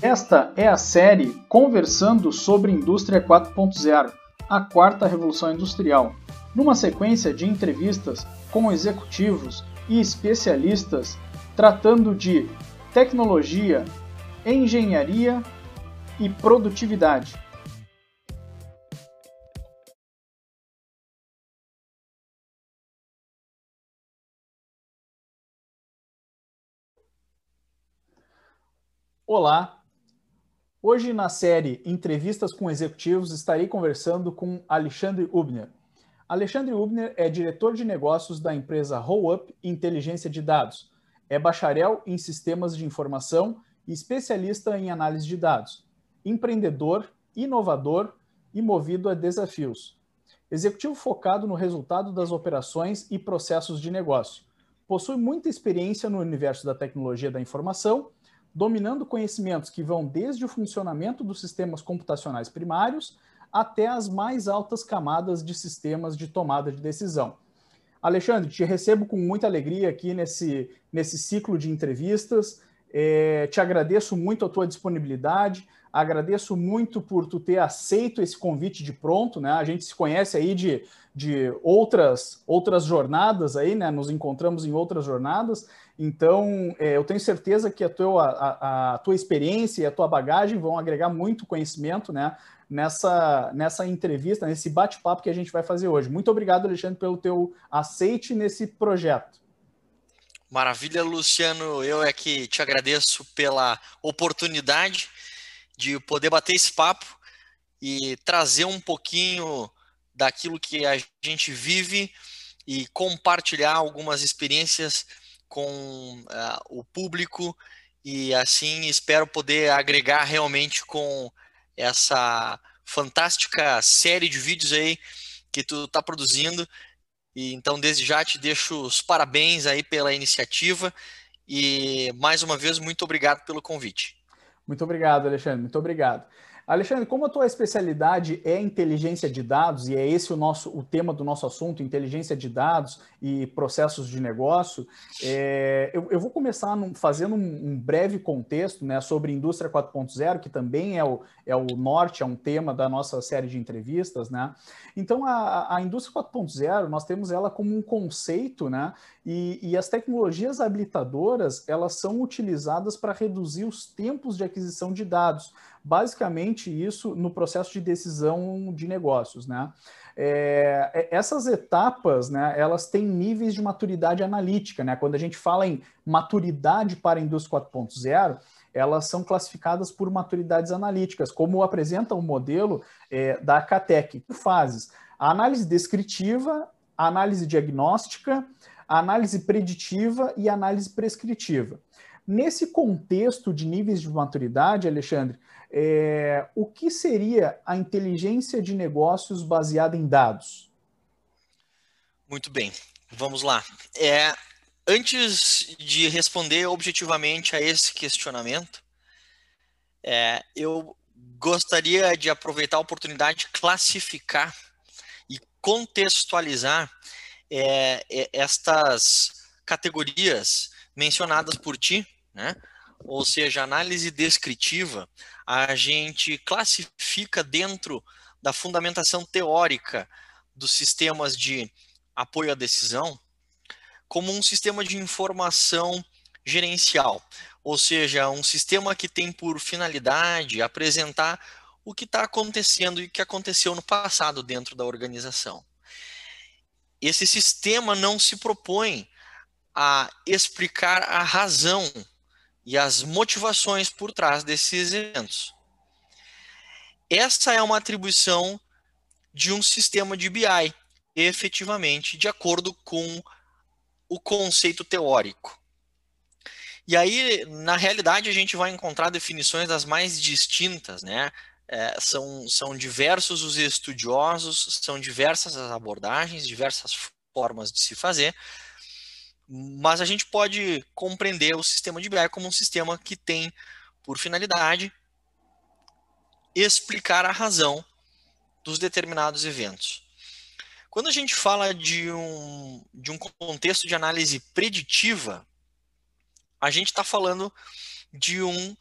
Esta é a série Conversando sobre Indústria 4.0, a quarta revolução industrial, numa sequência de entrevistas com executivos e especialistas tratando de tecnologia, engenharia e produtividade. Olá! Hoje, na série Entrevistas com Executivos, estarei conversando com Alexandre Ubner. Alexandre Ubner é diretor de negócios da empresa RollUp Inteligência de Dados. É bacharel em sistemas de informação e especialista em análise de dados. Empreendedor, inovador e movido a desafios. Executivo focado no resultado das operações e processos de negócio. Possui muita experiência no universo da tecnologia da informação dominando conhecimentos que vão desde o funcionamento dos sistemas computacionais primários até as mais altas camadas de sistemas de tomada de decisão. Alexandre, te recebo com muita alegria aqui nesse, nesse ciclo de entrevistas. É, te agradeço muito a tua disponibilidade, agradeço muito por tu ter aceito esse convite de pronto, né? A gente se conhece aí de, de outras, outras jornadas aí, né? Nos encontramos em outras jornadas então, é, eu tenho certeza que a tua, a, a, tua experiência e a tua bagagem vão agregar muito conhecimento né, nessa, nessa entrevista, nesse bate-papo que a gente vai fazer hoje. Muito obrigado, Alexandre, pelo teu aceite nesse projeto. Maravilha, Luciano. Eu é que te agradeço pela oportunidade de poder bater esse papo e trazer um pouquinho daquilo que a gente vive e compartilhar algumas experiências com uh, o público e assim espero poder agregar realmente com essa fantástica série de vídeos aí que tu está produzindo. E então desde já te deixo os parabéns aí pela iniciativa e mais uma vez muito obrigado pelo convite. Muito obrigado, Alexandre. Muito obrigado. Alexandre, como a tua especialidade é inteligência de dados, e é esse o nosso o tema do nosso assunto, inteligência de dados e processos de negócio, é, eu, eu, vou começar num, fazendo um, um, breve contexto né, sobre indústria 4.0, que também é o, é o norte, é um tema da nossa série de entrevistas. Né? Então, a, a indústria 4.0, nós temos ela como um conceito, né, e, e as tecnologias habilitadoras, elas são utilizadas para reduzir os tempos de aquisição de dados, basicamente isso no processo de decisão de negócios, né? É, é, essas etapas, né, elas têm níveis de maturidade analítica, né? Quando a gente fala em maturidade para a indústria 4.0, elas são classificadas por maturidades analíticas, como apresenta o modelo é, da CATEC, fases. A análise descritiva, a análise diagnóstica, a análise preditiva e a análise prescritiva. Nesse contexto de níveis de maturidade, Alexandre, é, o que seria a inteligência de negócios baseada em dados? Muito bem, vamos lá. É, antes de responder objetivamente a esse questionamento, é, eu gostaria de aproveitar a oportunidade de classificar e contextualizar é, é estas categorias mencionadas por ti né? Ou seja, análise descritiva, a gente classifica dentro da fundamentação teórica dos sistemas de apoio à decisão como um sistema de informação gerencial, ou seja, um sistema que tem por finalidade apresentar o que está acontecendo e o que aconteceu no passado dentro da organização. Esse sistema não se propõe a explicar a razão e as motivações por trás desses eventos. Essa é uma atribuição de um sistema de BI, efetivamente, de acordo com o conceito teórico. E aí, na realidade, a gente vai encontrar definições das mais distintas, né? É, são, são diversos os estudiosos, são diversas as abordagens, diversas formas de se fazer, mas a gente pode compreender o sistema de BI como um sistema que tem por finalidade explicar a razão dos determinados eventos. Quando a gente fala de um, de um contexto de análise preditiva, a gente está falando de um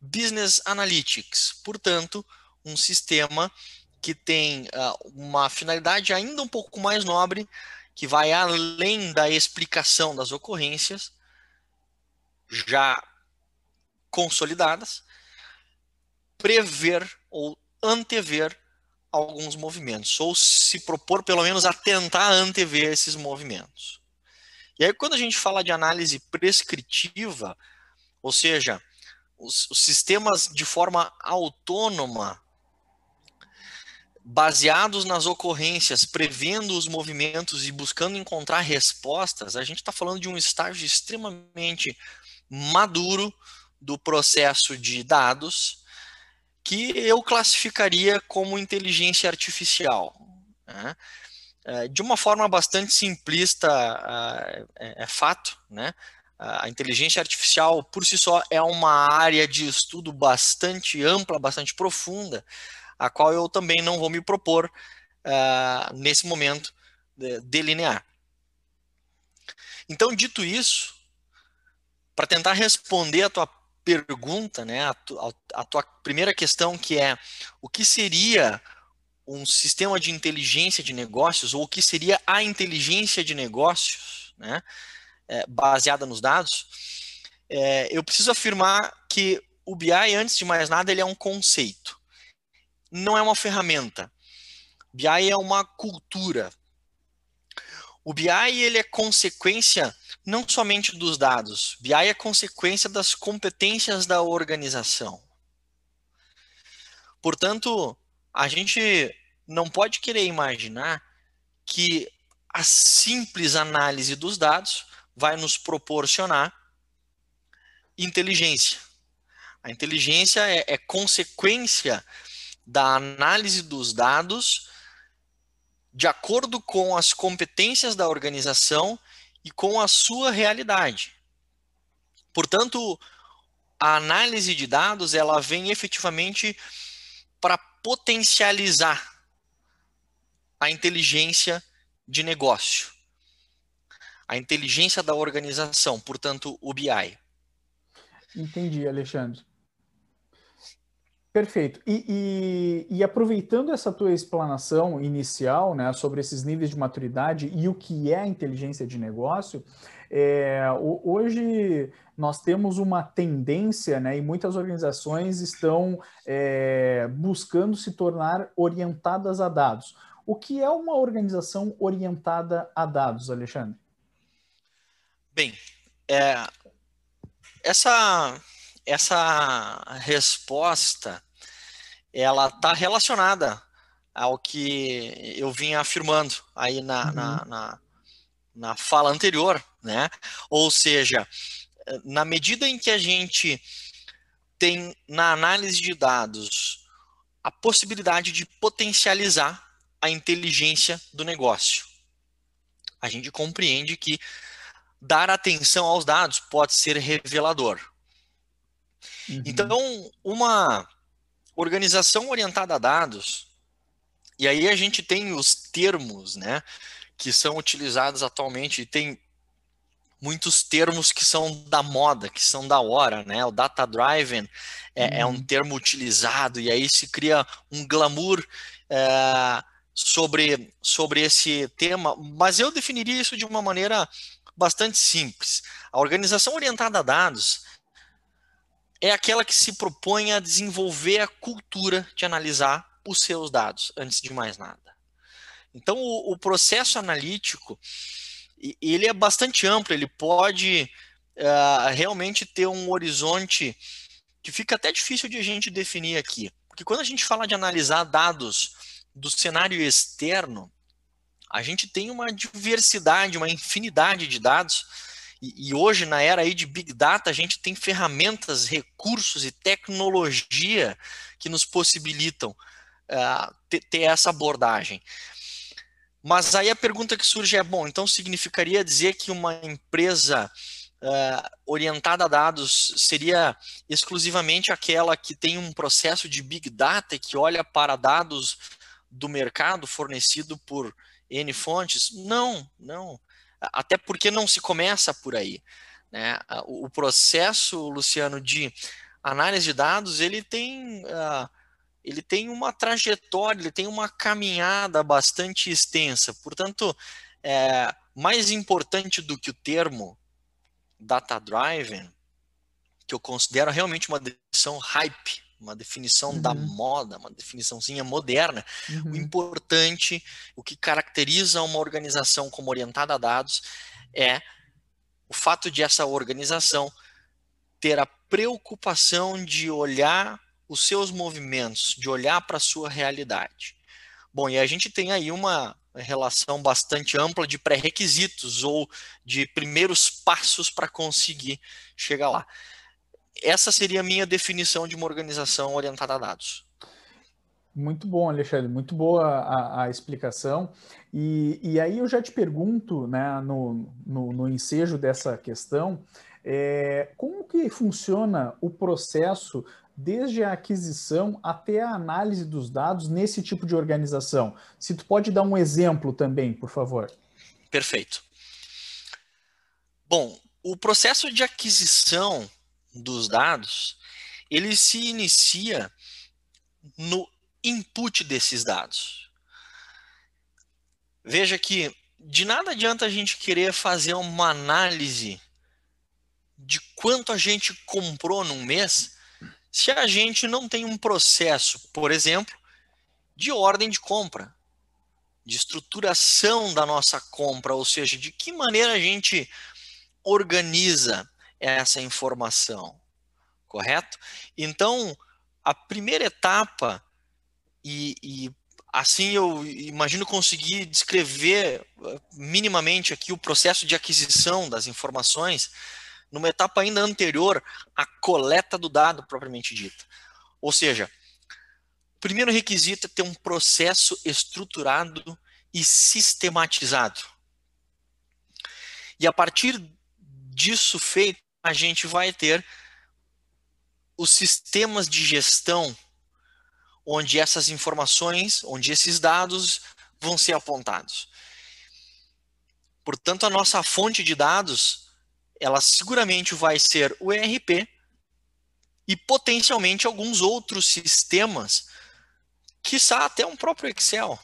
Business Analytics, portanto, um sistema que tem uh, uma finalidade ainda um pouco mais nobre, que vai além da explicação das ocorrências já consolidadas, prever ou antever alguns movimentos, ou se propor pelo menos a tentar antever esses movimentos. E aí, quando a gente fala de análise prescritiva, ou seja, os, os sistemas de forma autônoma, baseados nas ocorrências, prevendo os movimentos e buscando encontrar respostas, a gente está falando de um estágio extremamente maduro do processo de dados que eu classificaria como inteligência artificial. Né? É, de uma forma bastante simplista, é, é fato, né? A inteligência artificial, por si só, é uma área de estudo bastante ampla, bastante profunda, a qual eu também não vou me propor, uh, nesse momento, delinear. Então, dito isso, para tentar responder a tua pergunta, né, a, tu, a, tua primeira questão, que é o que seria um sistema de inteligência de negócios, ou o que seria a inteligência de negócios, né? é, baseada nos dados, é, eu preciso afirmar que o BI, antes de mais nada, ele é um conceito. Não é uma ferramenta. BI é uma cultura. O BI ele é consequência não somente dos dados. BI é consequência das competências da organização. Portanto, a gente não pode querer imaginar que a simples análise dos dados vai nos proporcionar inteligência. A inteligência é, é consequência da análise dos dados de acordo com as competências da organização e com a sua realidade. Portanto, a análise de dados ela vem efetivamente para potencializar a inteligência de negócio a inteligência da organização, portanto, o BI. Entendi, Alexandre. Perfeito. E, e, e, aproveitando essa tua explanação inicial né, sobre esses níveis de maturidade e o que é inteligência de negócio, é, hoje nós temos uma tendência, né, e muitas organizações estão é, buscando se tornar orientadas a dados. O que é uma organização orientada a dados, Alexandre? Bem, é, essa, essa resposta ela está relacionada ao que eu vinha afirmando aí na, uhum. na, na, na, fala anterior, né? Ou seja, na medida em que a gente tem na análise de dados a possibilidade de potencializar a inteligência do negócio, a gente compreende que dar atenção aos dados pode ser revelador. Uhum. Então, uma organização orientada a dados, e aí a gente tem os termos, né, que são utilizados atualmente, e tem muitos termos que são da moda, que são da hora, né? O data driven é, uhum. é um termo utilizado e aí se cria um glamour é, sobre sobre esse tema, mas eu definiria isso de uma maneira bastante simples. A organização orientada a dados é aquela que se propõe a desenvolver a cultura de analisar os seus dados, antes de mais nada. Então, o, o processo analítico, ele é bastante amplo, ele pode uh, realmente ter um horizonte que fica até difícil de a gente definir aqui. Porque quando a gente fala de analisar dados do cenário externo, a gente tem uma diversidade, uma infinidade de dados. E, e, hoje, na era aí de Big Data, a gente tem ferramentas, recursos e tecnologia que nos possibilitam uh, ter, ter essa abordagem. Mas aí a pergunta que surge é: bom, então significaria dizer que uma empresa uh, orientada a dados seria exclusivamente aquela que tem um processo de Big Data que olha para dados do mercado fornecido por N fontes? Não, não. Até porque não se começa por aí. Né? O processo, Luciano, de análise de dados ele tem uh, ele tem uma trajetória, ele tem uma caminhada bastante extensa. Portanto, é, mais importante do que o termo data driven, que eu considero realmente uma definição hype, uma definição uhum. da moda, uma definiçãozinha moderna. Uhum. O importante, o que caracteriza uma organização como orientada a dados é o fato de essa organização ter a preocupação de olhar os seus movimentos, de olhar para a sua realidade. Bom, e a gente tem aí uma relação bastante ampla de pré-requisitos ou de primeiros passos para conseguir chegar lá. Essa seria a minha definição de uma organização orientada a dados. Muito bom, Alexandre, muito boa a, a explicação. E, e, aí eu já te pergunto, né, no, no, no ensejo dessa questão, é, como que funciona o processo desde a aquisição até a análise dos dados nesse tipo de organização? Se tu pode dar um exemplo também, por favor. Perfeito. Bom, o processo de aquisição dos dados, ele se inicia no input desses dados. Veja que de nada adianta a gente querer fazer uma análise de quanto a gente comprou num mês se a gente não tem um processo, por exemplo, de ordem de compra, de estruturação da nossa compra, ou seja, de que maneira a gente organiza essa informação, correto? Então, a primeira etapa, e, e assim eu imagino conseguir descrever eh, minimamente aqui o processo de aquisição das informações, numa etapa ainda anterior à coleta do dado propriamente dita. Ou seja, o primeiro requisito é ter um processo estruturado e sistematizado. E a partir disso feito, a gente vai ter os sistemas de gestão onde essas informações, onde esses dados vão ser apontados. Portanto, a nossa fonte de dados ela seguramente vai ser o ERP e potencialmente alguns outros sistemas, quiçá até um próprio Excel,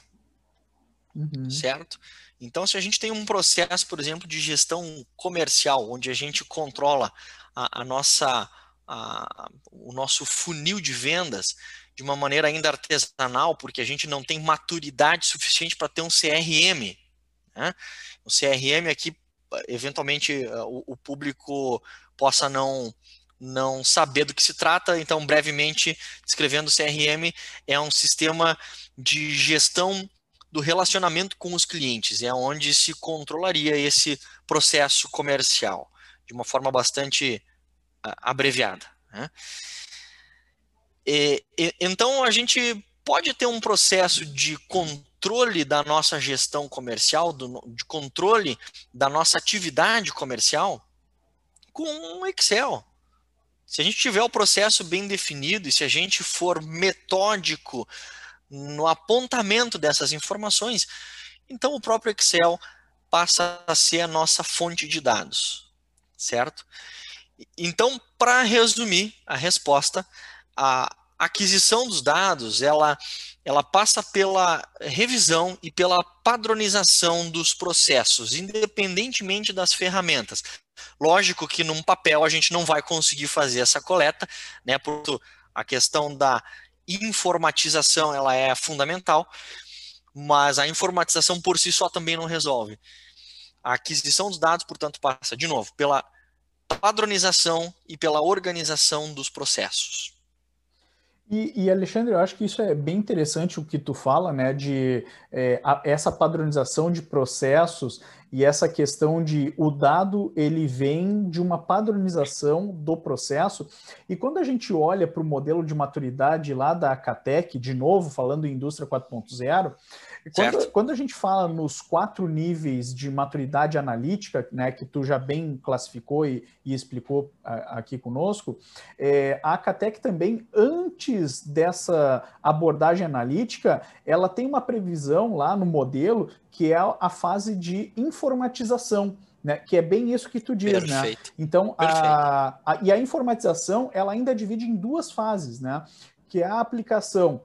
uhum. certo? Então, se a gente tem um processo, por exemplo, de gestão comercial, onde a gente controla a, a nossa, a, o nosso funil de vendas de uma maneira ainda artesanal, porque a gente não tem maturidade suficiente para ter um CRM. Né? O CRM aqui eventualmente eh, o, o público possa não não saber do que se trata, então brevemente descrevendo o CRM é um sistema de gestão do relacionamento com os clientes, é onde se controlaria esse processo comercial de uma forma bastante abreviada. Né? E, e, então a gente pode ter um processo de controle da nossa gestão comercial, do, de controle da nossa atividade comercial com o Excel. Se a gente tiver o processo bem definido e se a gente for metódico no apontamento dessas informações, então o próprio Excel passa a ser a nossa fonte de dados, certo? Então, para resumir a resposta, a aquisição dos dados, ela ela passa pela revisão e pela padronização dos processos, independentemente das ferramentas. Lógico que num papel a gente não vai conseguir fazer essa coleta, né? Porque a questão da informatização ela é fundamental, mas a informatização por si só também não resolve. A aquisição dos dados, portanto, passa de novo pela padronização e pela organização dos processos. E, e, Alexandre, eu acho que isso é bem interessante o que tu fala, né, de é, a, essa padronização de processos e essa questão de o dado ele vem de uma padronização do processo. E quando a gente olha para o modelo de maturidade lá da Catec, de novo falando em indústria 4.0, quando, quando, a gente fala nos quatro níveis de maturidade analítica, né, que tu já bem classificou e, e explicou a, aqui conosco, é, a Catec também, antes dessa abordagem analítica, ela tem uma previsão lá no modelo que é a fase de informatização. né? Que é bem isso que tu diz, né? Perfeito. né? Então, a, a, e a informatização, ela ainda divide em duas fases, né? Que é a aplicação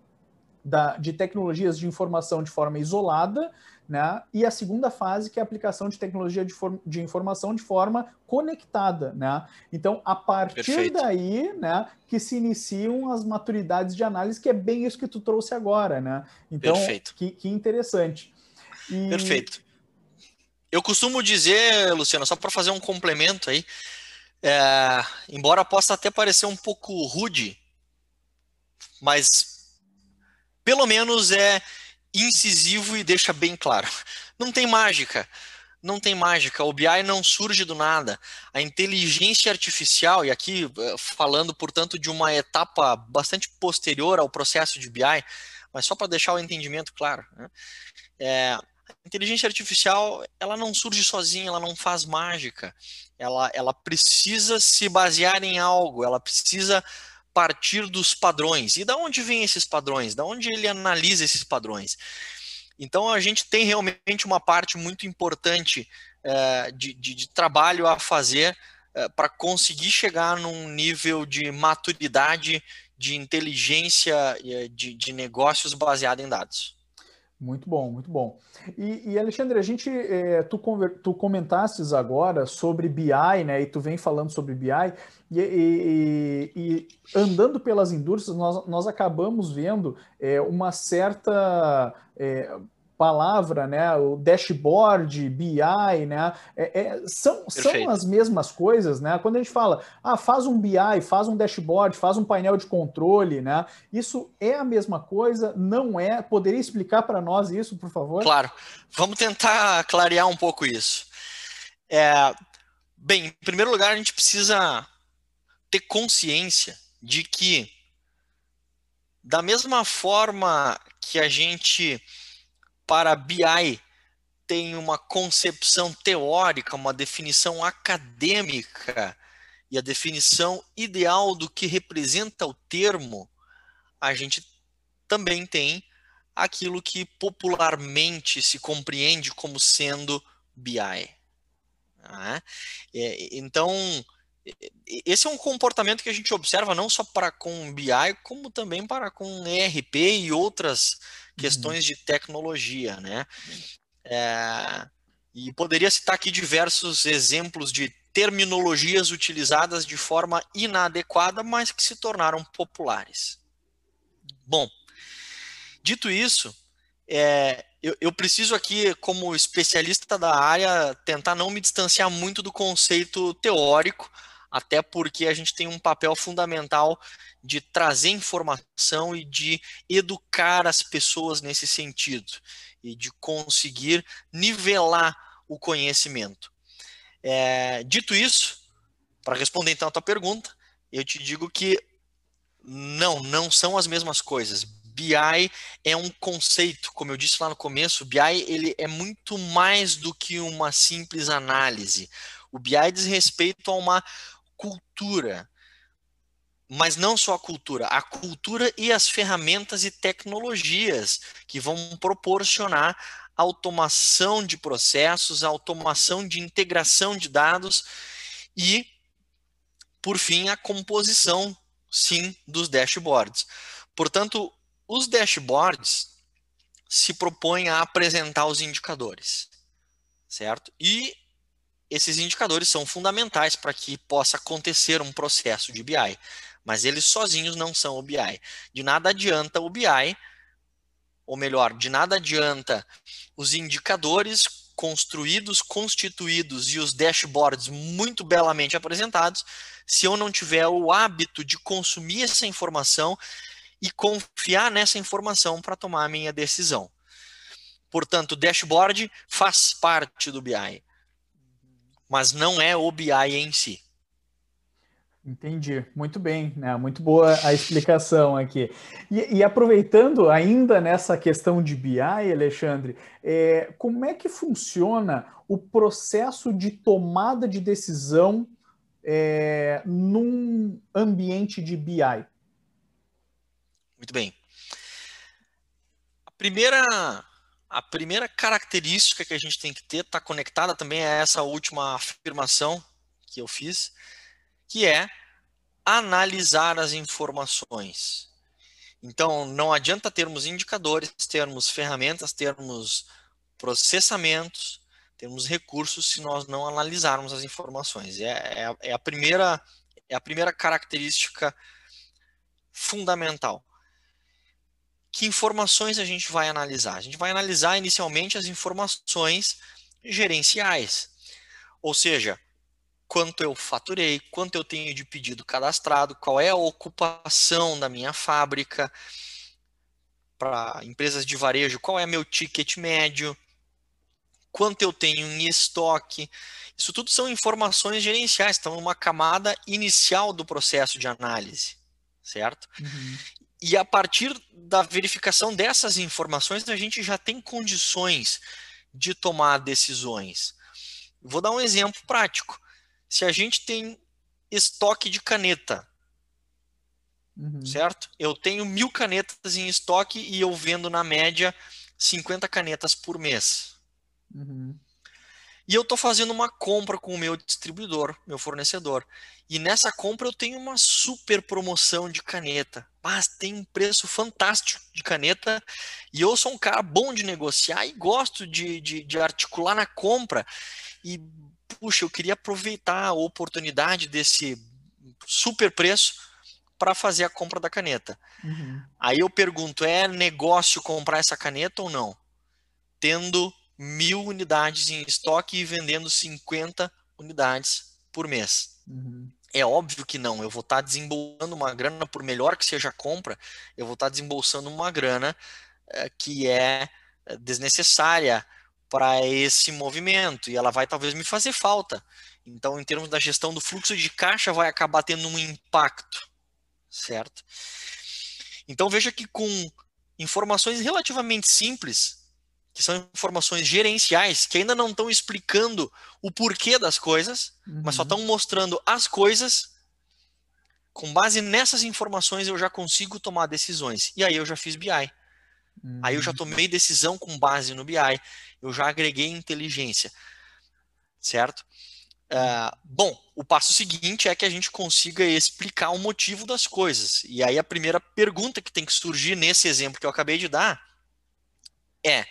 da, de tecnologias de informação de forma isolada, né? E a segunda fase, que é a aplicação de tecnologia de, de informação de forma conectada, né? Então, a partir Perfeito. daí, né, que se iniciam as maturidades de análise, que é bem isso que tu trouxe agora, né? Então, Perfeito. Que, que interessante. E... Perfeito. Eu costumo dizer, Luciano, só para fazer um complemento aí, é, embora possa até parecer um pouco rude, mas pelo menos é incisivo e deixa bem claro. Não tem mágica. Não tem mágica. O BI não surge do nada. A inteligência artificial, e aqui eh, falando, portanto, de uma etapa bastante posterior ao processo de BI, mas só para deixar o entendimento claro. Né? É, a inteligência artificial, ela não surge sozinha, ela não faz mágica. Ela, ela precisa se basear em algo, ela precisa partir dos padrões. E da onde vêm esses padrões? Da onde ele analisa esses padrões? Então a gente tem realmente uma parte muito importante é, de, de, de, trabalho a fazer é, para conseguir chegar num nível de maturidade, de inteligência eh, de, de negócios baseado em dados. Muito bom, muito bom. E, e Alexandre, a gente, é, tu, tu comentasses agora sobre BI, né? E tu vem falando sobre BI, e, e, e andando pelas indústrias, nós, nós acabamos vendo é, uma certa é, palavra, né? O dashboard, BI, né? É, é, são, são as mesmas coisas, né? Quando a gente fala, ah, faz um BI, faz um dashboard, faz um painel de controle, né? Isso é a mesma coisa? Não é? Poderia explicar para nós isso, por favor? Claro. Vamos tentar clarear um pouco isso. É, bem, em primeiro lugar, a gente precisa ter consciência de que da mesma forma que a gente para BI tem uma concepção teórica, uma definição acadêmica e a definição ideal do que representa o termo, a gente também tem aquilo que popularmente se compreende como sendo BI. Né? Então, esse é um comportamento que a gente observa não só para com BI, como também para com ERP e outras questões uhum. de tecnologia, né? É, e poderia citar aqui diversos exemplos de terminologias utilizadas de forma inadequada, mas que se tornaram populares. Bom, dito isso, é, eu, eu, preciso aqui, como especialista da área, tentar não me distanciar muito do conceito teórico, até porque a gente tem um papel fundamental de trazer informação e de educar as pessoas nesse sentido e de conseguir nivelar o conhecimento. É, dito isso, para responder então a tua pergunta, eu te digo que não, não são as mesmas coisas. BI é um conceito, como eu disse lá no começo, BI ele é muito mais do que uma simples análise. O BI diz respeito a uma cultura. Mas não só a cultura, a cultura e as ferramentas e tecnologias que vão proporcionar automação de processos, automação de integração de dados e, por fim, a composição, sim, dos dashboards. Portanto, os dashboards se propõem a apresentar os indicadores, certo? E esses indicadores são fundamentais para que possa acontecer um processo de BI, mas eles sozinhos não são o BI. De nada adianta o BI, ou melhor, de nada adianta os indicadores construídos, constituídos e os dashboards muito belamente apresentados, se eu não tiver o hábito de consumir essa informação e confiar nessa informação para tomar a minha decisão. Portanto, o dashboard faz parte do BI mas não é o BI em si. Entendi, muito bem, né? Muito boa a explicação aqui. E, e aproveitando ainda nessa questão de BI, Alexandre, é, como é que funciona o processo de tomada de decisão é, num ambiente de BI? Muito bem. A primeira, a primeira característica que a gente tem que ter está conectada também a essa última afirmação que eu fiz, que é analisar as informações. Então, não adianta termos indicadores, termos ferramentas, termos processamentos, termos recursos se nós não analisarmos as informações. É, é, é a, primeira, é a primeira característica fundamental. Que informações a gente vai analisar? A gente vai analisar inicialmente as informações gerenciais, ou seja, quanto eu faturei, quanto eu tenho de pedido cadastrado, qual é a ocupação da minha fábrica, para empresas de varejo, qual é meu ticket médio, quanto eu tenho em estoque. Isso tudo são informações gerenciais, estão numa camada inicial do processo de análise, certo? Uhum. E a partir da verificação dessas informações, a gente já tem condições de tomar decisões. Vou dar um exemplo prático se a gente tem estoque de caneta, uhum. certo? Eu tenho mil canetas em estoque e eu vendo na média 50 canetas por mês. Uhum. E eu estou fazendo uma compra com o meu distribuidor, meu fornecedor. E nessa compra eu tenho uma super promoção de caneta. Mas tem um preço fantástico de caneta. E eu sou um cara bom de negociar e gosto de, de, de articular na compra. E puxa, eu queria aproveitar a oportunidade desse super preço para fazer a compra da caneta. Uhum. Aí eu pergunto, é negócio comprar essa caneta ou não? Tendo mil unidades em estoque e vendendo 50 unidades por mês. Uhum. É óbvio que não. Eu vou estar tá desembolsando uma grana, por melhor que seja a compra, eu vou estar tá desembolsando uma grana é, que é eh, desnecessária para esse movimento e ela vai talvez me fazer falta. Então, em termos da gestão do fluxo de caixa, vai acabar tendo um impacto, certo? Então, veja que com informações relativamente simples, que são informações gerenciais, que ainda não estão explicando o porquê das coisas, uhum. mas só estão uhum. mostrando as coisas. Com base nessas informações, eu já consigo tomar decisões. E aí eu já fiz BI. Uhum. Aí eu já uhum. tomei decisão com base no BI eu já agreguei inteligência, certo? Uh, bom, o passo seguinte é que a gente consiga explicar o motivo das coisas. E aí a primeira pergunta que tem que surgir nesse exemplo que eu acabei de dar é: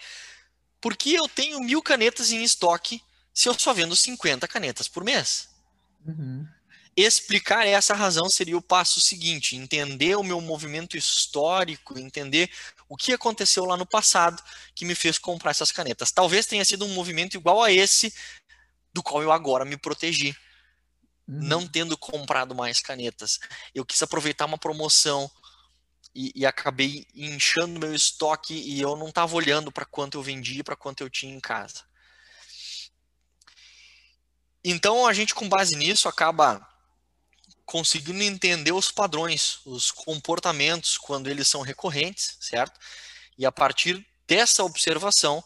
por que eu tenho mil canetas em estoque se eu só vendo 50 canetas por mês? Uhum. Explicar essa razão seria o passo seguinte: entender o meu movimento histórico, entender o que aconteceu lá no passado que me fez comprar essas canetas. Talvez tenha sido um movimento igual a esse do qual eu agora me protegi, uhum. não tendo comprado mais canetas. Eu quis aproveitar uma promoção e, e acabei inchando meu estoque e eu não estava olhando para quanto eu vendia, para quanto eu tinha em casa. Então a gente, com base nisso, acaba conseguindo entender os padrões, os comportamentos quando eles são recorrentes, certo? E a partir dessa observação,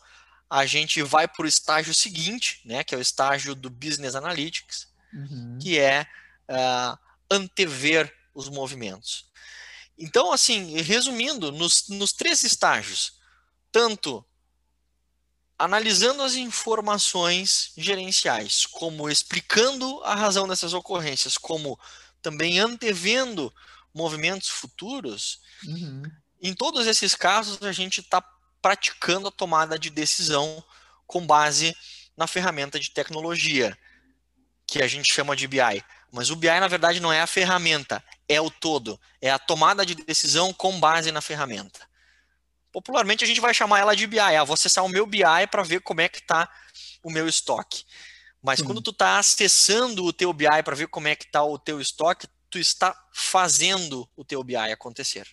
a gente vai para o estágio seguinte, né, que é o estágio do Business Analytics, uhum. que é uh, antever os movimentos. Então, assim, resumindo, nos, nos três estágios, tanto analisando as informações gerenciais, como explicando a razão dessas ocorrências, como também antevendo movimentos futuros, uhum. em todos esses casos a gente está praticando a tomada de decisão com base na ferramenta de tecnologia, que a gente chama de BI. Mas o BI, na verdade, não é a ferramenta, é o todo. É a tomada de decisão com base na ferramenta. Popularmente, a gente vai chamar ela de BI. Ah, vou acessar o meu BI para ver como é que está o meu estoque. Mas quando tu está acessando o teu BI para ver como é que está o teu estoque, tu está fazendo o teu BI acontecer.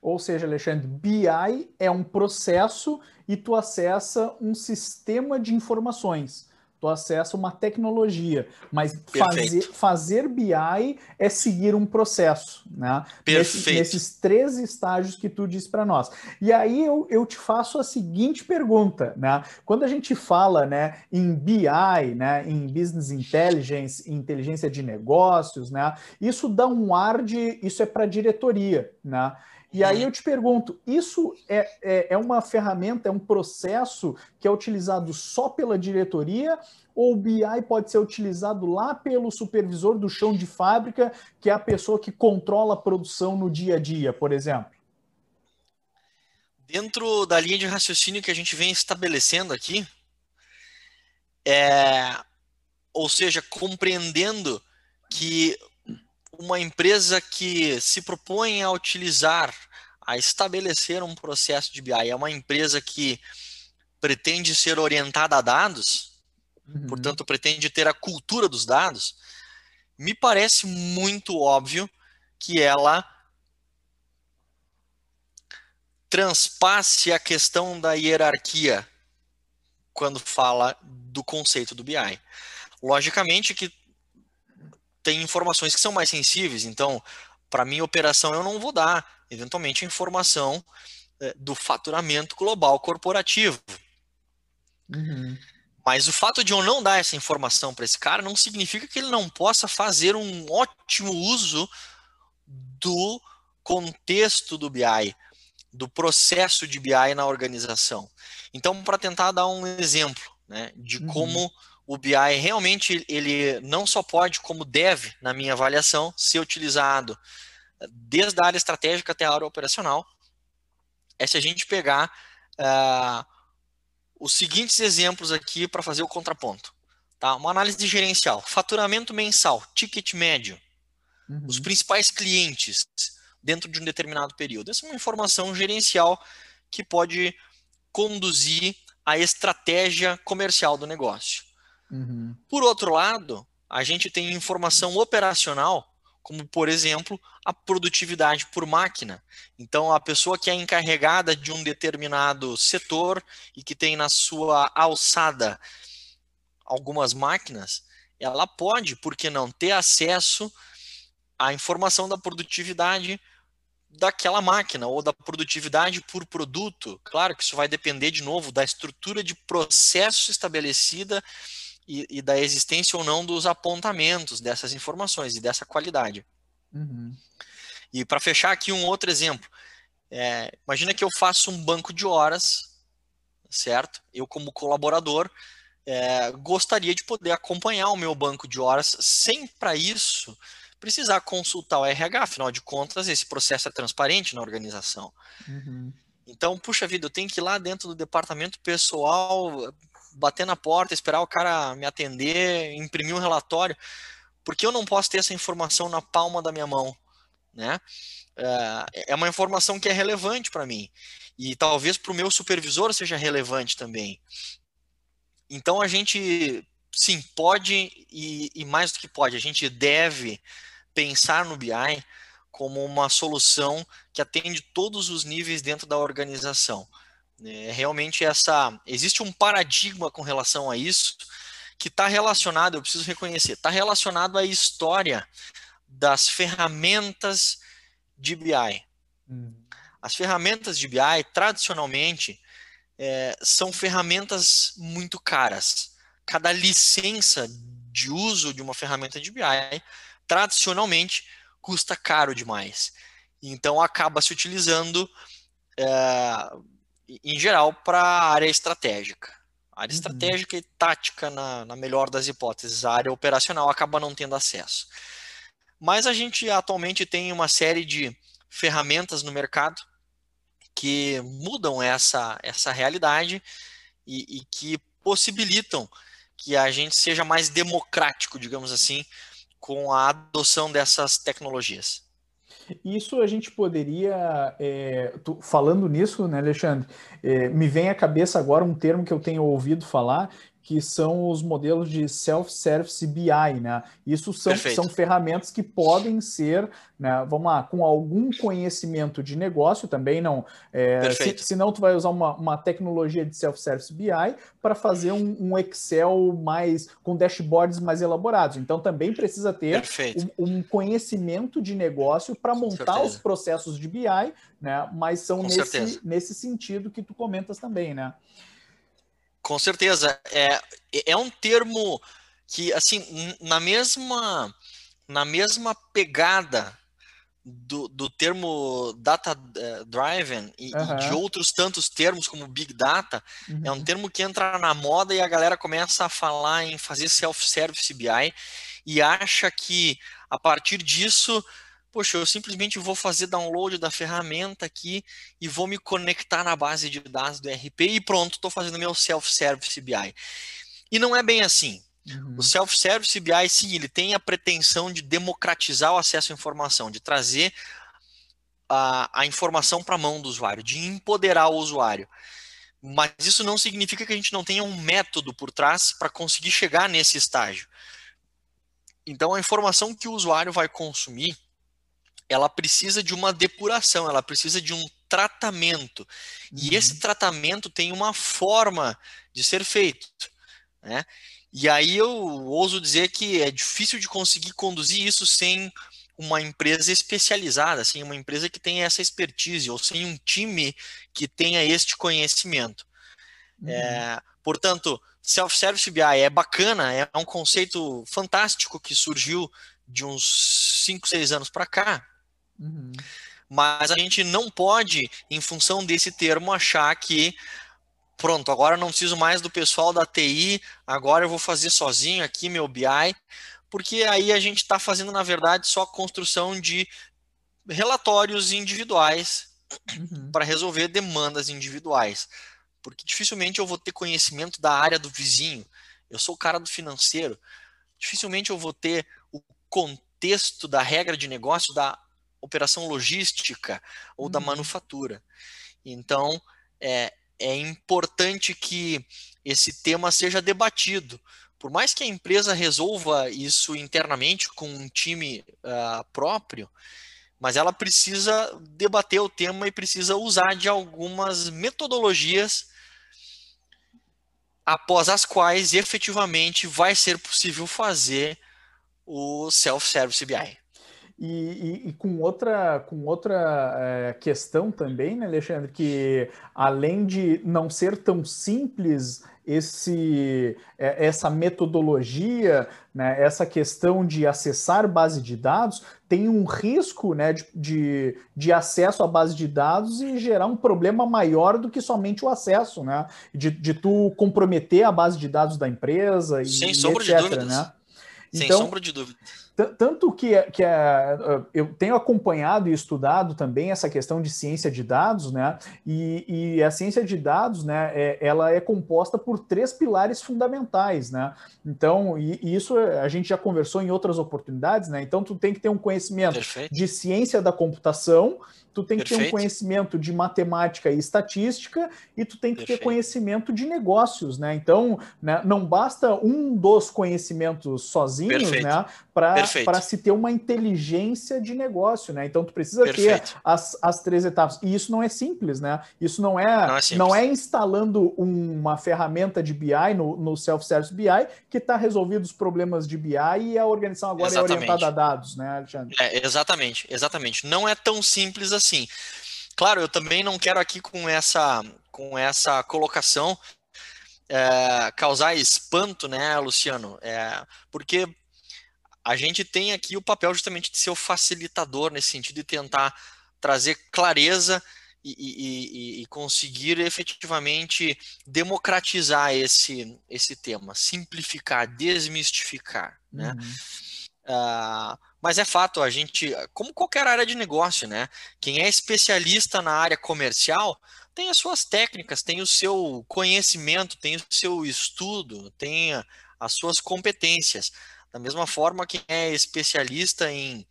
Ou seja, Alexandre, BI é um processo e tu acessa um sistema de informações tu acessa uma tecnologia, mas fazer, fazer BI é seguir um processo, né? Perfeito. Nesse, nesses três estágios que tu diz para nós. E aí eu, eu te faço a seguinte pergunta, né? Quando a gente fala, né, em BI, né, em Business Intelligence, inteligência de negócios, né? Isso dá um ar de, isso é para diretoria, né? E aí eu te pergunto, isso é, é, é, uma ferramenta, é um processo que é utilizado só pela diretoria ou o BI pode ser utilizado lá pelo supervisor do chão de fábrica, que é a pessoa que controla a produção no dia a dia, por exemplo? Dentro da linha de raciocínio que a gente vem estabelecendo aqui, é, ou seja, compreendendo que uma empresa que se propõe a utilizar, a estabelecer um processo de BI, é uma empresa que pretende ser orientada a dados, uhum. portanto, pretende ter a cultura dos dados, me parece muito óbvio que ela transpasse a questão da hierarquia quando fala do conceito do BI. Logicamente que tem informações que são mais sensíveis, então, para minha operação, eu não vou dar, eventualmente, a informação é, do faturamento global corporativo. Uhum. Mas o fato de eu não dar essa informação para esse cara não significa que ele não possa fazer um ótimo uso do contexto do BI, do processo de BI na organização. Então, para tentar dar um exemplo né, de uhum. como o BI realmente ele não só pode, como deve, na minha avaliação, ser utilizado desde a área estratégica até a área operacional, é se a gente pegar uh, os seguintes exemplos aqui para fazer o contraponto. Tá? Uma análise gerencial, faturamento mensal, ticket médio, uhum. os principais clientes dentro de um determinado período. Essa é uma informação gerencial que pode conduzir a estratégia comercial do negócio. Uhum. Por outro lado, a gente tem informação operacional, como por exemplo a produtividade por máquina. Então, a pessoa que é encarregada de um determinado setor e que tem na sua alçada algumas máquinas, ela pode, por que não, ter acesso à informação da produtividade daquela máquina ou da produtividade por produto. Claro que isso vai depender, de novo, da estrutura de processo estabelecida e, e da existência ou não dos apontamentos dessas informações e dessa qualidade. Uhum. E para fechar aqui um outro exemplo, é, imagina que eu faço um banco de horas, certo? Eu como colaborador é, gostaria de poder acompanhar o meu banco de horas sem para isso precisar consultar o RH, afinal de contas esse processo é transparente na organização. Uhum. Então, puxa vida, eu tenho que ir lá dentro do departamento pessoal bater na porta, esperar o cara me atender, imprimir um relatório, porque eu não posso ter essa informação na palma da minha mão, né? É, é uma informação que é relevante para mim e talvez para o meu supervisor seja relevante também. Então a gente, sim, pode e, e mais do que pode, a gente deve pensar no BI como uma solução que atende todos os níveis dentro da organização. É, realmente essa existe um paradigma com relação a isso que está relacionado, eu preciso reconhecer, está relacionado à história das ferramentas de BI. Hum. As ferramentas de BI, tradicionalmente, é, são ferramentas muito caras. Cada licença de uso de uma ferramenta de BI, tradicionalmente, custa caro demais. Então, acaba se utilizando é, em geral, para a área estratégica. A área uhum. estratégica e tática, na, na melhor das hipóteses. A área operacional acaba não tendo acesso. Mas a gente atualmente tem uma série de ferramentas no mercado que mudam essa, essa realidade e, e que possibilitam que a gente seja mais democrático, digamos assim, com a adoção dessas tecnologias. Isso a gente poderia, é, falando nisso, né, Alexandre, é, me vem à cabeça agora um termo que eu tenho ouvido falar, que são os modelos de self-service BI, né? Isso são, são ferramentas que podem ser, né, vamos lá, com algum conhecimento de negócio também, não. É, se, senão tu vai usar uma, uma tecnologia de self-service BI para fazer um, um, Excel mais com dashboards mais elaborados. Então também precisa ter um, um, conhecimento de negócio para montar os processos de BI, né? Mas são nesse, nesse sentido que tu comentas também, né? Com certeza. É, é um termo que, assim, na mesma, na mesma pegada do, do termo data eh, driven e, uhum. e, de outros tantos termos como big data, uhum. é um uhum. termo que entra na moda e a galera começa a falar em fazer self-service BI e acha que a partir disso, poxa, eu simplesmente vou fazer download da ferramenta aqui e vou me conectar na base de dados do RP e pronto, estou fazendo meu self-service BI. E não é bem assim. Uhum. O self-service BI, sim, ele tem a pretensão de democratizar o acesso à informação, de trazer a, a informação para a mão do usuário, de empoderar o usuário. Mas isso não significa que a gente não tenha um método por trás para conseguir chegar nesse estágio. Então, a informação que o usuário vai consumir, ela precisa de uma depuração, ela precisa de um tratamento. Uhum. E esse tratamento tem uma forma de ser feito. Né? E aí eu ouso dizer que é difícil de conseguir conduzir isso sem uma empresa especializada, sem uma empresa que tenha essa expertise, ou sem um time que tenha este conhecimento. Uhum. É, portanto, self-service BI é bacana, é um conceito fantástico que surgiu de uns 5, 6 anos para cá. Uhum. Mas a gente não pode, em função desse termo, achar que pronto, agora não preciso mais do pessoal da TI, agora eu vou fazer sozinho aqui meu BI, porque aí a gente está fazendo, na verdade, só construção de relatórios individuais uhum. para resolver demandas individuais. Porque dificilmente eu vou ter conhecimento da área do vizinho. Eu sou o cara do financeiro. Dificilmente eu vou ter o contexto da regra de negócio da operação logística ou uhum. da manufatura. Então, é, é importante que esse tema seja debatido. Por mais que a empresa resolva isso internamente com um time uh, próprio, mas ela precisa debater o tema e precisa usar de algumas metodologias após as quais efetivamente vai ser possível fazer o self-service BI. E, e, e, com outra, com outra é, questão também, né, Alexandre, que além de não ser tão simples esse, é, essa metodologia, né, essa questão de acessar base de dados, tem um risco né, de, de, de, acesso à base de dados e gerar um problema maior do que somente o acesso, né? De, de tu comprometer a base de dados da empresa e, Sem sombra etc, de dúvidas. Né? Sem então, sombra de dúvidas. Tanto que, que é, eu tenho acompanhado e estudado também essa questão de ciência de dados, né? E, e, a ciência de dados, né, é, ela é composta por três pilares fundamentais, né? Então, e, e, isso a gente já conversou em outras oportunidades, né? Então, tu tem que ter um conhecimento Perfeito. de ciência da computação, tu tem que Perfeito. ter um conhecimento de matemática e estatística e tu tem que Perfeito. ter conhecimento de negócios, né? Então, né, não basta um dos conhecimentos sozinhos, né, para se ter uma inteligência de negócio, né? Então, tu precisa ter as, as três etapas. E isso não é simples, né? Isso não é, não é, não é instalando uma ferramenta de BI no, no self-service BI que está resolvido os problemas de BI e a organização agora exatamente. é orientada a dados, né, Alexandre? É, exatamente, exatamente. Não é tão simples assim. Claro, eu também não quero aqui com essa, com essa colocação é, causar espanto, né, Luciano? É, porque a gente tem aqui o papel justamente de ser o facilitador nesse sentido de tentar trazer clareza e, e, e, conseguir efetivamente democratizar esse, esse tema, simplificar, desmistificar. Né? Uhum. Uh, mas é fato, a gente, como qualquer área de negócio, né? Quem é especialista na área comercial tem as suas técnicas, tem o seu conhecimento, tem o seu estudo, tem as suas competências. Da mesma forma, quem é especialista em,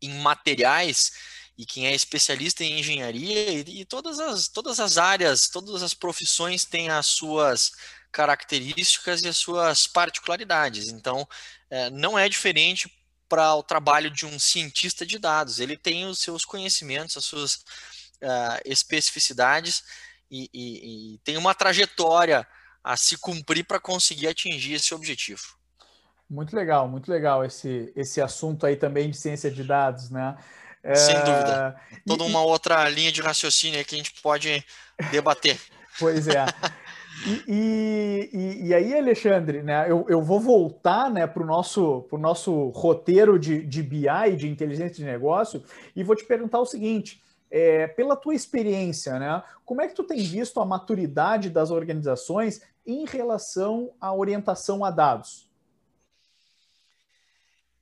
em materiais e quem é especialista em engenharia e, e, todas, as, todas as áreas, todas as profissões têm as suas características e as suas particularidades. Então, é, não é diferente para o trabalho de um cientista de dados. Ele tem os seus conhecimentos, as suas uh, especificidades e, e, e tem uma trajetória a se cumprir para conseguir atingir esse objetivo. Muito legal, muito legal esse, esse assunto aí também de ciência de dados, né? Sem dúvida. Toda uma outra linha de raciocínio que a gente pode debater. Pois é. E, e, e, aí, Alexandre, né, eu, eu vou voltar né, para o nosso, pro nosso roteiro de, de BI, de inteligência de negócio, e vou te perguntar o seguinte: é, pela tua experiência, né, como é que tu tem visto a maturidade das organizações em relação à orientação a dados?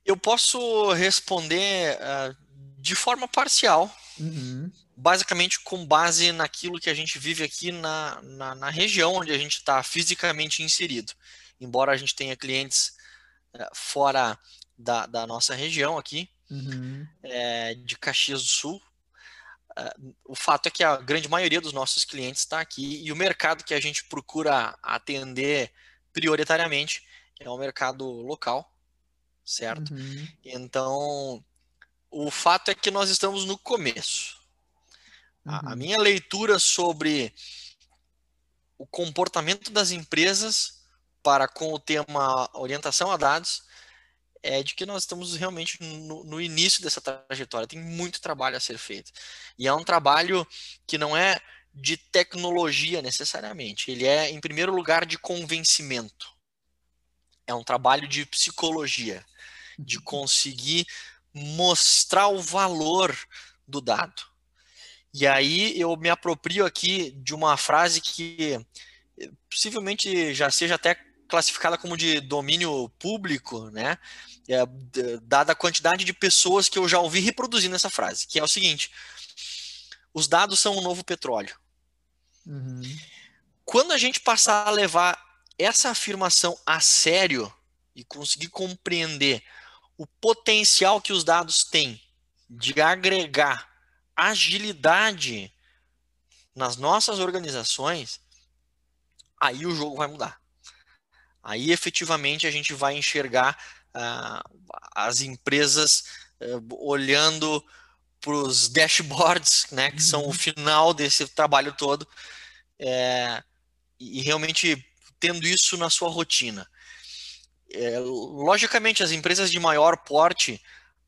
Eu posso responder uh, de forma parcial. Uhum basicamente com base naquilo que a gente vive aqui na, na, na região onde a gente está fisicamente inserido. Embora a gente tenha clientes é, fora da, da, nossa região aqui, uhum. é, de Caxias do Sul, é, o fato é que a grande maioria dos nossos clientes está aqui e o mercado que a gente procura atender prioritariamente é o mercado local, certo? Uhum. Então, o fato é que nós estamos no começo. A, a uhum. minha leitura sobre o comportamento das empresas para com o tema orientação a dados é de que nós estamos realmente no, no, início dessa trajetória. Tem muito trabalho a ser feito. E é um trabalho que não é de tecnologia necessariamente. Ele é, em primeiro lugar, de convencimento. É um trabalho de psicologia, de uhum. conseguir mostrar o valor do dado. E aí eu me aproprio aqui de uma frase que eh, possivelmente já seja até classificada como de domínio público, né? É, dada a quantidade de pessoas que eu já ouvi reproduzindo essa frase, que é o seguinte: os dados são o novo petróleo. Uhum. Quando a gente passar a levar essa afirmação a sério e conseguir compreender o potencial que os dados têm de agregar agilidade nas nossas organizações, aí o jogo vai mudar. Aí efetivamente a gente vai enxergar uh, as empresas uh, olhando para os dashboards, né, que são o uhum. final desse trabalho todo, é, e realmente tendo isso na sua rotina. É, logicamente, as empresas de maior porte,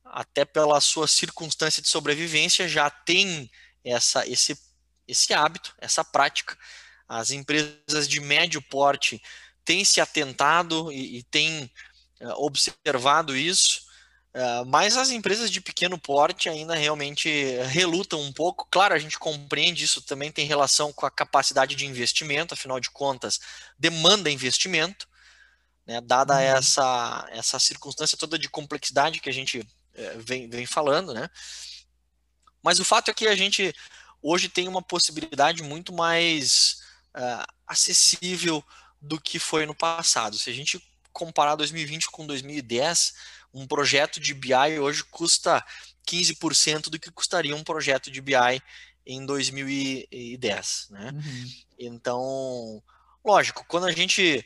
até pela sua circunstância de sobrevivência, já tem essa, esse, esse hábito, essa prática. As empresas de médio porte têm se atentado e, e têm uh, observado isso, uh, mas as empresas de pequeno porte ainda realmente relutam um pouco. Claro, a gente compreende isso também tem relação com a capacidade de investimento, afinal de contas, demanda investimento. Né, dada uhum. essa, essa circunstância toda de complexidade que a gente é, vem, vem falando, né? Mas o fato é que a gente hoje tem uma possibilidade muito mais uh, acessível do que foi no passado. Se a gente comparar 2020 com 2010, um projeto de BI hoje custa 15% do que custaria um projeto de BI em 2010, né? Uhum. Então, lógico, quando a gente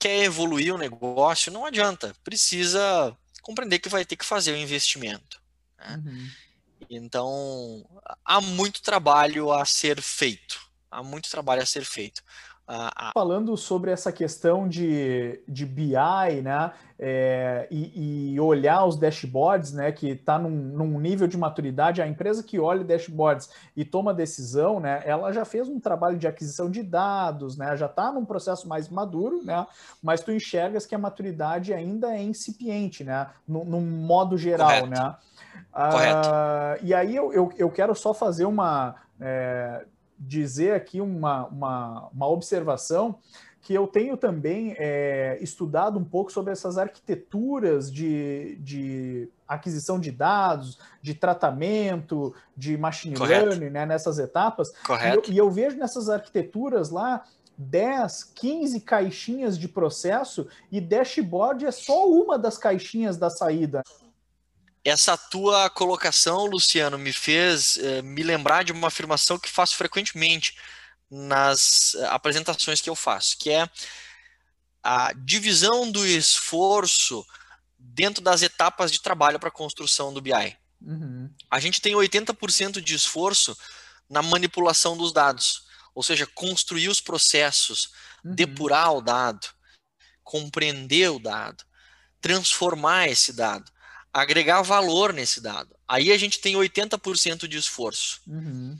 quer evoluir o negócio, não adianta, precisa compreender que vai ter que fazer o investimento. Né? Uhum. Então, há muito trabalho a ser feito. Há muito trabalho a ser feito. Falando sobre essa questão de, de BI, né, é, e, e, olhar os dashboards, né, que está num, num, nível de maturidade, a empresa que olha dashboards e toma decisão, né, ela já fez um trabalho de aquisição de dados, né, já está num processo mais maduro, né, mas tu enxergas que a maturidade ainda é incipiente, né, no, no modo geral, Correto. né. Correto. Ah, e aí eu, eu, eu, quero só fazer uma... É, dizer aqui uma, uma, uma observação que eu tenho também é, estudado um pouco sobre essas arquiteturas de, de aquisição de dados, de tratamento, de machine Correto. learning, né, nessas etapas. Correto. E eu, e eu vejo nessas arquiteturas lá 10, 15 caixinhas de processo e dashboard é só uma das caixinhas da saída. Essa tua colocação, Luciano, me fez eh, me lembrar de uma afirmação que faço frequentemente nas eh, apresentações que eu faço, que é a divisão do esforço dentro das etapas de trabalho para a construção do BI. Uhum. A gente tem 80% de esforço na manipulação dos dados, ou seja, construir os processos, uhum. depurar o dado, compreender o dado, transformar esse dado agregar valor nesse dado. Aí a gente tem 80% de esforço. Uhum.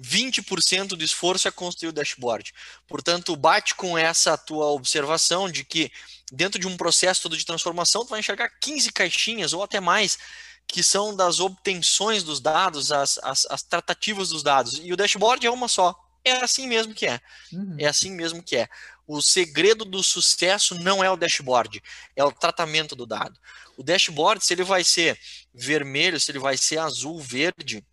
20% do esforço é construir o dashboard. Portanto, bate com essa tua observação de que dentro de um processo todo de transformação, tu vai enxergar 15 caixinhas ou até mais que são das obtenções dos dados, as, as, as tratativas dos dados. E o dashboard é uma só. É assim mesmo que é. Uhum. É assim mesmo que é. O segredo do sucesso não é o dashboard, é o tratamento do dado. O dashboard, se ele vai ser vermelho, se ele vai ser azul, verde,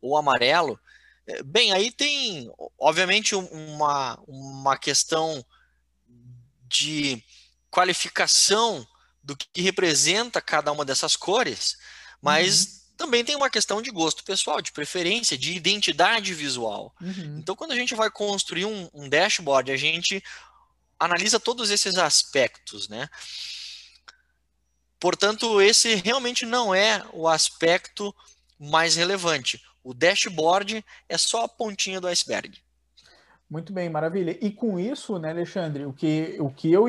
ou amarelo. É, bem, aí tem, obviamente, uma, uma questão de qualificação do que representa cada uma dessas cores, mas uhum. também tem uma questão de gosto pessoal, de preferência, de identidade visual. Uhum. Então, quando a gente vai construir um, um dashboard, a gente analisa todos esses aspectos, né? Portanto, esse realmente não é o aspecto mais relevante. O dashboard é só a pontinha do iceberg. Muito bem, maravilha. E com isso, né, Alexandre, o que, o que eu,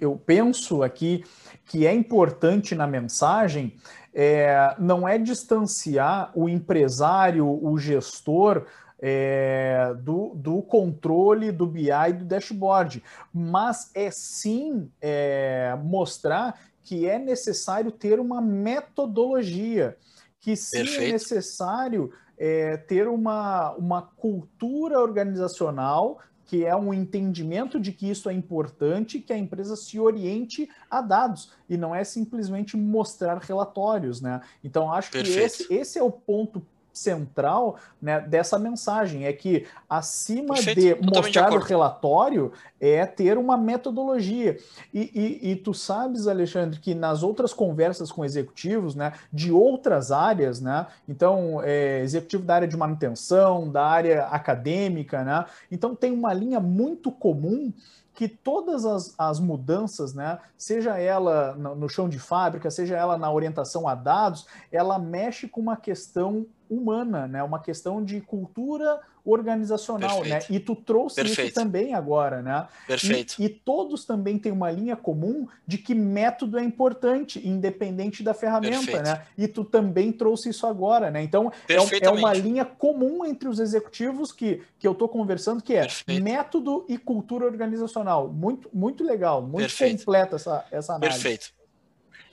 eu penso aqui que é importante na mensagem é, não é distanciar o empresário, o gestor, é, do, do, controle do BI e do dashboard, mas é sim é, mostrar que é necessário ter uma metodologia, que sim é Perfeito. é necessário é, ter uma, uma cultura organizacional que é um entendimento de que isso é importante, que a empresa se oriente a dados e não é simplesmente mostrar relatórios, né? Então acho Perfeito. que esse, esse é o ponto central né, dessa mensagem. É que acima Perfeito, de mostrar de o relatório é ter uma metodologia. E, e, e, tu sabes Alexandre que nas outras conversas com executivos né, de outras áreas né, então é, executivo da área de manutenção da área acadêmica né, então tem uma linha muito comum que todas as, as mudanças, né, seja ela no, no chão de fábrica, seja ela na orientação a dados, ela mexe com uma questão humana, né? Uma questão de cultura organizacional, né? Perfeito. né? E tu trouxe Perfeito. isso também agora, né? Perfeito. E, e, todos também têm uma linha comum de que método é importante, independente da ferramenta, Perfeito. né? E tu também trouxe isso agora, né? Então é, é, uma linha comum entre os executivos que, que eu estou conversando, que é método e cultura organizacional. Muito, muito legal, muito completa essa, essa análise. Perfeito.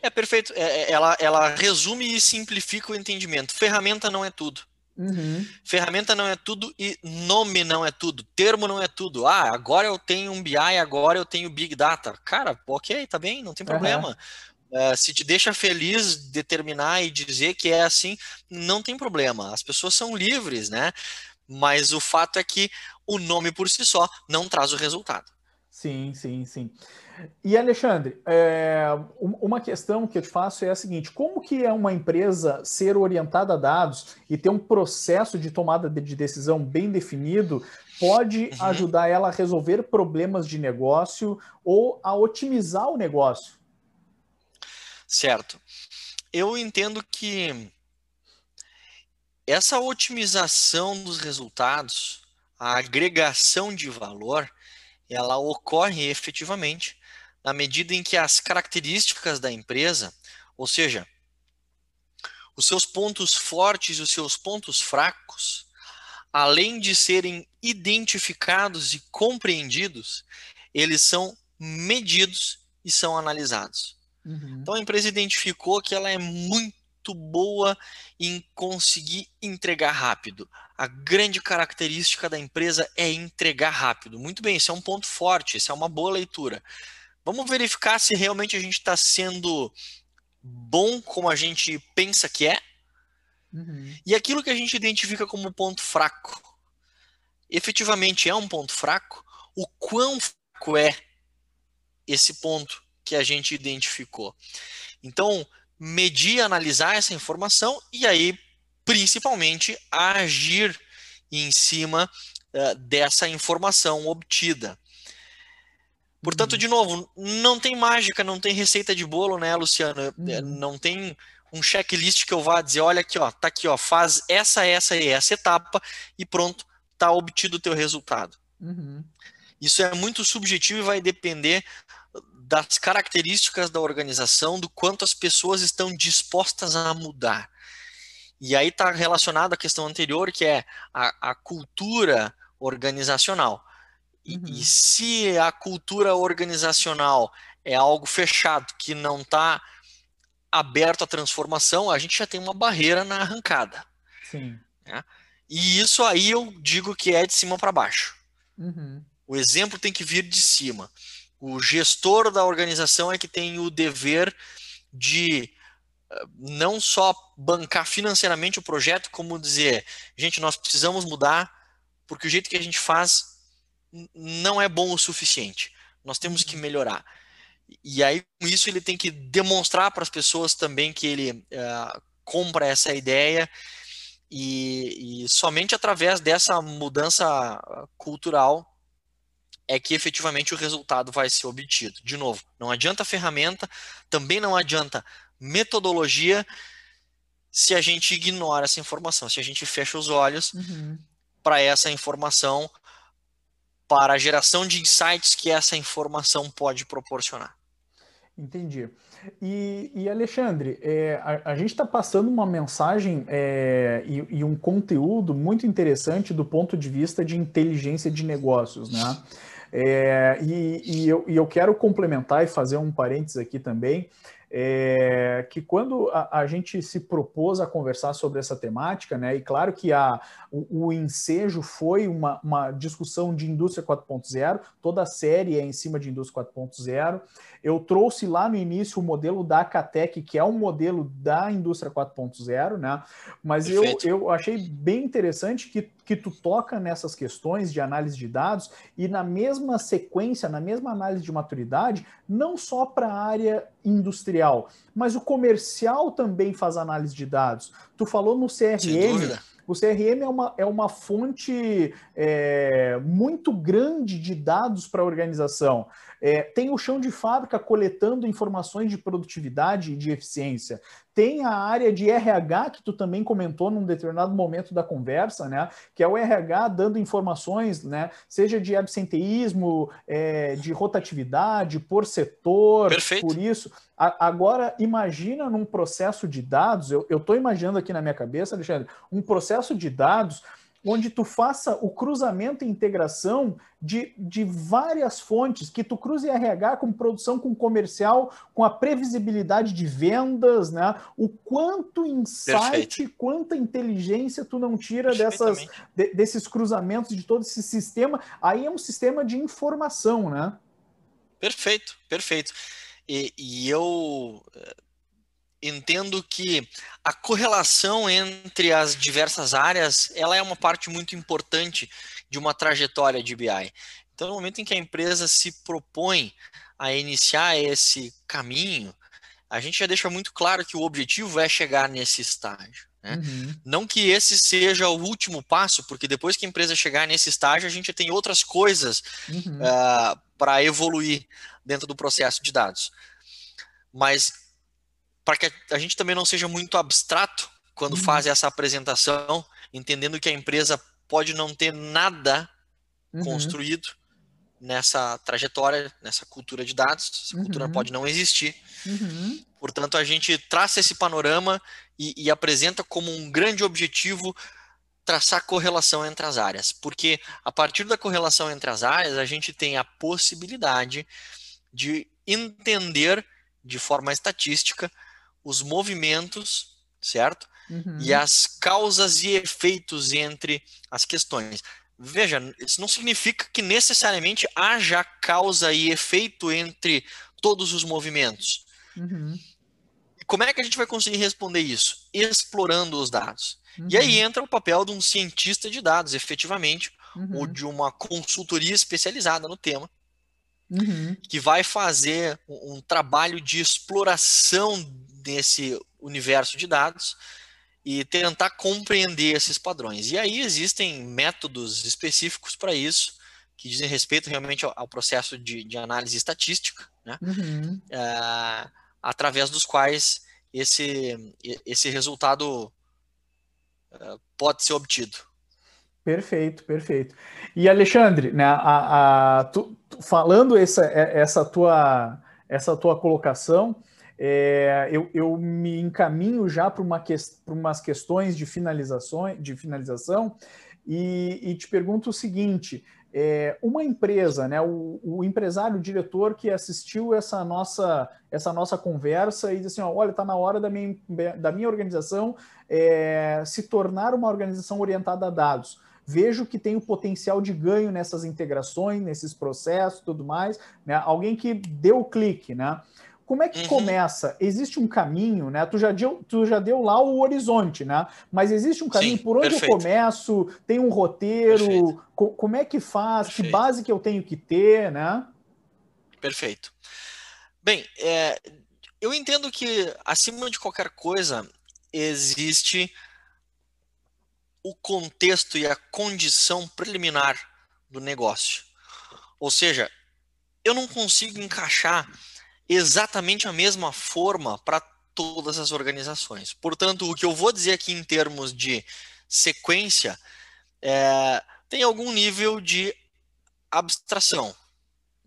É perfeito. É, é, ela, ela resume e simplifica o entendimento. Ferramenta não é tudo. Uhum. Ferramenta não é tudo e nome não é tudo. Termo não é tudo. Ah, agora eu tenho um BI, agora eu tenho Big Data. Cara, ok, tá bem, não tem problema. Uhum. Uh, se te deixa feliz determinar e dizer que é assim, não tem problema. As pessoas são livres, né? Mas o fato é que o nome por si só não traz o resultado. Sim, sim, sim. E Alexandre, é, uma questão que eu te faço é a seguinte: como que é uma empresa ser orientada a dados e ter um processo de tomada de decisão bem definido pode uhum. ajudar ela a resolver problemas de negócio ou a otimizar o negócio? Certo. Eu entendo que essa otimização dos resultados, a agregação de valor, ela ocorre efetivamente na medida em que as características da empresa, ou seja, os seus pontos fortes e os seus pontos fracos, além de serem identificados e compreendidos, eles são medidos e são analisados. Uhum. Então a empresa identificou que ela é muito boa em conseguir entregar rápido. A grande característica da empresa é entregar rápido. Muito bem, isso é um ponto forte, isso é uma boa leitura. Vamos verificar se realmente a gente está sendo bom como a gente pensa que é. Uhum. E aquilo que a gente identifica como ponto fraco, efetivamente é um ponto fraco? O quão fraco é esse ponto que a gente identificou? Então, medir, analisar essa informação e aí, principalmente, agir em cima uh, dessa informação obtida. Portanto, uhum. de novo, não tem mágica, não tem receita de bolo, né, Luciano? É, uhum. Não tem um checklist que eu vá dizer, olha aqui, ó, tá aqui, ó, faz essa, essa e essa etapa e pronto, tá obtido o teu resultado. Uhum. Isso é muito subjetivo e vai depender das características da organização, do quanto as pessoas estão dispostas a mudar. E aí está relacionado à questão anterior, que é a, a cultura organizacional. E, uhum. e, se a cultura organizacional é algo fechado, que não está aberto à transformação, a gente já tem uma barreira na arrancada. Sim. Né? E isso aí eu digo que é de cima para baixo. Uhum. O exemplo tem que vir de cima. O gestor da organização é que tem o dever de eh, não só bancar financeiramente o projeto, como dizer, gente, nós precisamos mudar, porque o jeito que a gente faz não é bom o suficiente. Nós temos que uhum. melhorar. E aí, com isso, ele tem que demonstrar para as pessoas também que ele uh, compra essa ideia, e, e somente através dessa mudança cultural é que efetivamente o resultado vai ser obtido. De novo, não adianta ferramenta, também não adianta metodologia se a gente ignora essa informação, se a gente fecha os olhos uhum. para essa informação, para a geração de insights que essa informação pode proporcionar. Entendi. E, e Alexandre, é, a, a, gente está passando uma mensagem é, e, e, um conteúdo muito interessante do ponto de vista de inteligência de negócios, né? É, e, eu, e eu quero complementar e fazer um parênteses aqui também é, que quando a, a, gente se propôs a conversar sobre essa temática, né, e claro que a, o, o ensejo foi uma, uma discussão de indústria 4.0, toda a série é em cima de indústria 4.0. Eu trouxe lá no início o modelo da Acatec, que é um modelo da indústria 4.0, né? Mas eu, eu achei bem interessante que, que tu toca nessas questões de análise de dados e na mesma sequência, na mesma análise de maturidade, não só para a área industrial, mas o comercial também faz análise de dados. Tu falou no CRM. O CRM é uma, é uma fonte é, muito grande de dados para a organização. É, tem o chão de fábrica coletando informações de produtividade e de eficiência. Tem a área de RH, que tu também comentou num determinado momento da conversa, né? Que é o RH dando informações, né? Seja de absenteísmo, é, de rotatividade, por setor, Perfeito. por isso. A, agora, imagina num processo de dados, eu estou imaginando aqui na minha cabeça, Alexandre, um processo de dados onde tu faça o cruzamento e integração de, de várias fontes, que tu cruze RH com produção, com comercial, com a previsibilidade de vendas, né? O quanto insight, Perfeito. quanta inteligência tu não tira dessas, de, desses cruzamentos de todo esse sistema. Aí é um sistema de informação, né? Perfeito, perfeito. E, e eu entendo que a correlação entre as diversas áreas ela é uma parte muito importante de uma trajetória de BI. Então, no momento em que a empresa se propõe a iniciar esse caminho, a gente já deixa muito claro que o objetivo é chegar nesse estágio. Né? Uhum. Não que esse seja o último passo, porque depois que a empresa chegar nesse estágio, a gente tem outras coisas uhum. uh, ah, para evoluir dentro do processo de dados. Mas para que a gente também não seja muito abstrato quando uhum. faz essa apresentação, entendendo que a empresa pode não ter nada uhum. construído nessa trajetória, nessa cultura de dados, essa uhum. cultura pode não existir. Uhum. Portanto, a gente traça esse panorama e, e apresenta como um grande objetivo traçar correlação entre as áreas, porque a partir da correlação entre as áreas, a gente tem a possibilidade de entender de forma estatística os movimentos, certo? Uhum. E as causas e efeitos entre as questões. Veja, isso não significa que necessariamente haja causa e efeito entre todos os movimentos. Uhum. Como é que a gente vai conseguir responder isso? Explorando os dados. Uhum. E aí uhum. entra o papel de um cientista de dados, efetivamente, uhum. ou de uma consultoria especializada no tema, uhum. que vai fazer um, um trabalho de exploração desse universo de dados e tentar compreender esses padrões. E aí existem métodos específicos para isso, que dizem respeito realmente ao, ao processo de, de, análise estatística, né? Uhum. É, através dos quais esse, esse resultado é, pode ser obtido. Perfeito, perfeito. E Alexandre, né, a, a tu, falando essa, essa, tua, essa tua colocação, é, eu, eu, me encaminho já para uma que, umas questões de, finalizações, de finalização e, e te pergunto o seguinte: é, uma empresa, né, o, o, empresário, o diretor que assistiu essa nossa, essa nossa conversa e disse assim: ó, olha, está na hora da minha, da minha organização é, se tornar uma organização orientada a dados vejo que tem o potencial de ganho nessas integrações, nesses processos, tudo mais, né? Alguém que deu o clique, né? Como é que uhum. começa? Existe um caminho, né? Tu já, deu, tu já deu lá o horizonte, né? Mas existe um caminho Sim, por onde perfeito. eu começo? Tem um roteiro? Co como é que faz? Perfeito. Que base que eu tenho que ter, né? Perfeito. Bem, é, eu entendo que acima de qualquer coisa existe o contexto e a condição preliminar do negócio. Ou seja, eu não consigo encaixar exatamente a mesma forma para todas as organizações. Portanto, o que eu vou dizer aqui em termos de sequência é, tem algum nível de abstração,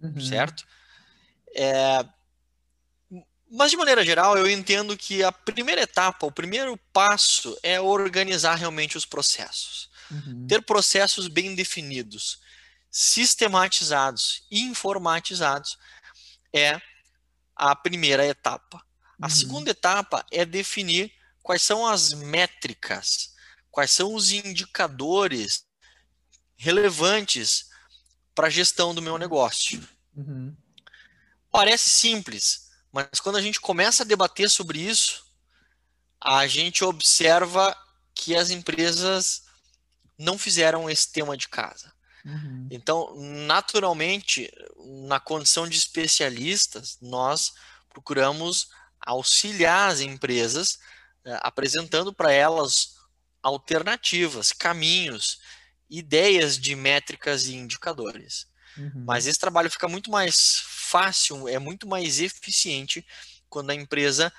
uhum. certo? É, mas, de maneira geral, eu entendo que a primeira etapa, o primeiro passo é organizar realmente os processos. Uhum. Ter processos bem definidos, sistematizados e informatizados é a primeira etapa. A uhum. segunda etapa é definir quais são as métricas, quais são os indicadores relevantes para a gestão do meu negócio. Uhum. Parece simples, mas quando a gente começa a debater sobre isso, a gente observa que as empresas não fizeram esse tema de casa. Uhum. Então, naturalmente, na condição de especialistas, nós procuramos auxiliar as empresas, eh, apresentando para elas alternativas, caminhos, ideias de métricas e indicadores. Uhum. Mas esse trabalho fica muito mais fácil, é muito mais eficiente quando a empresa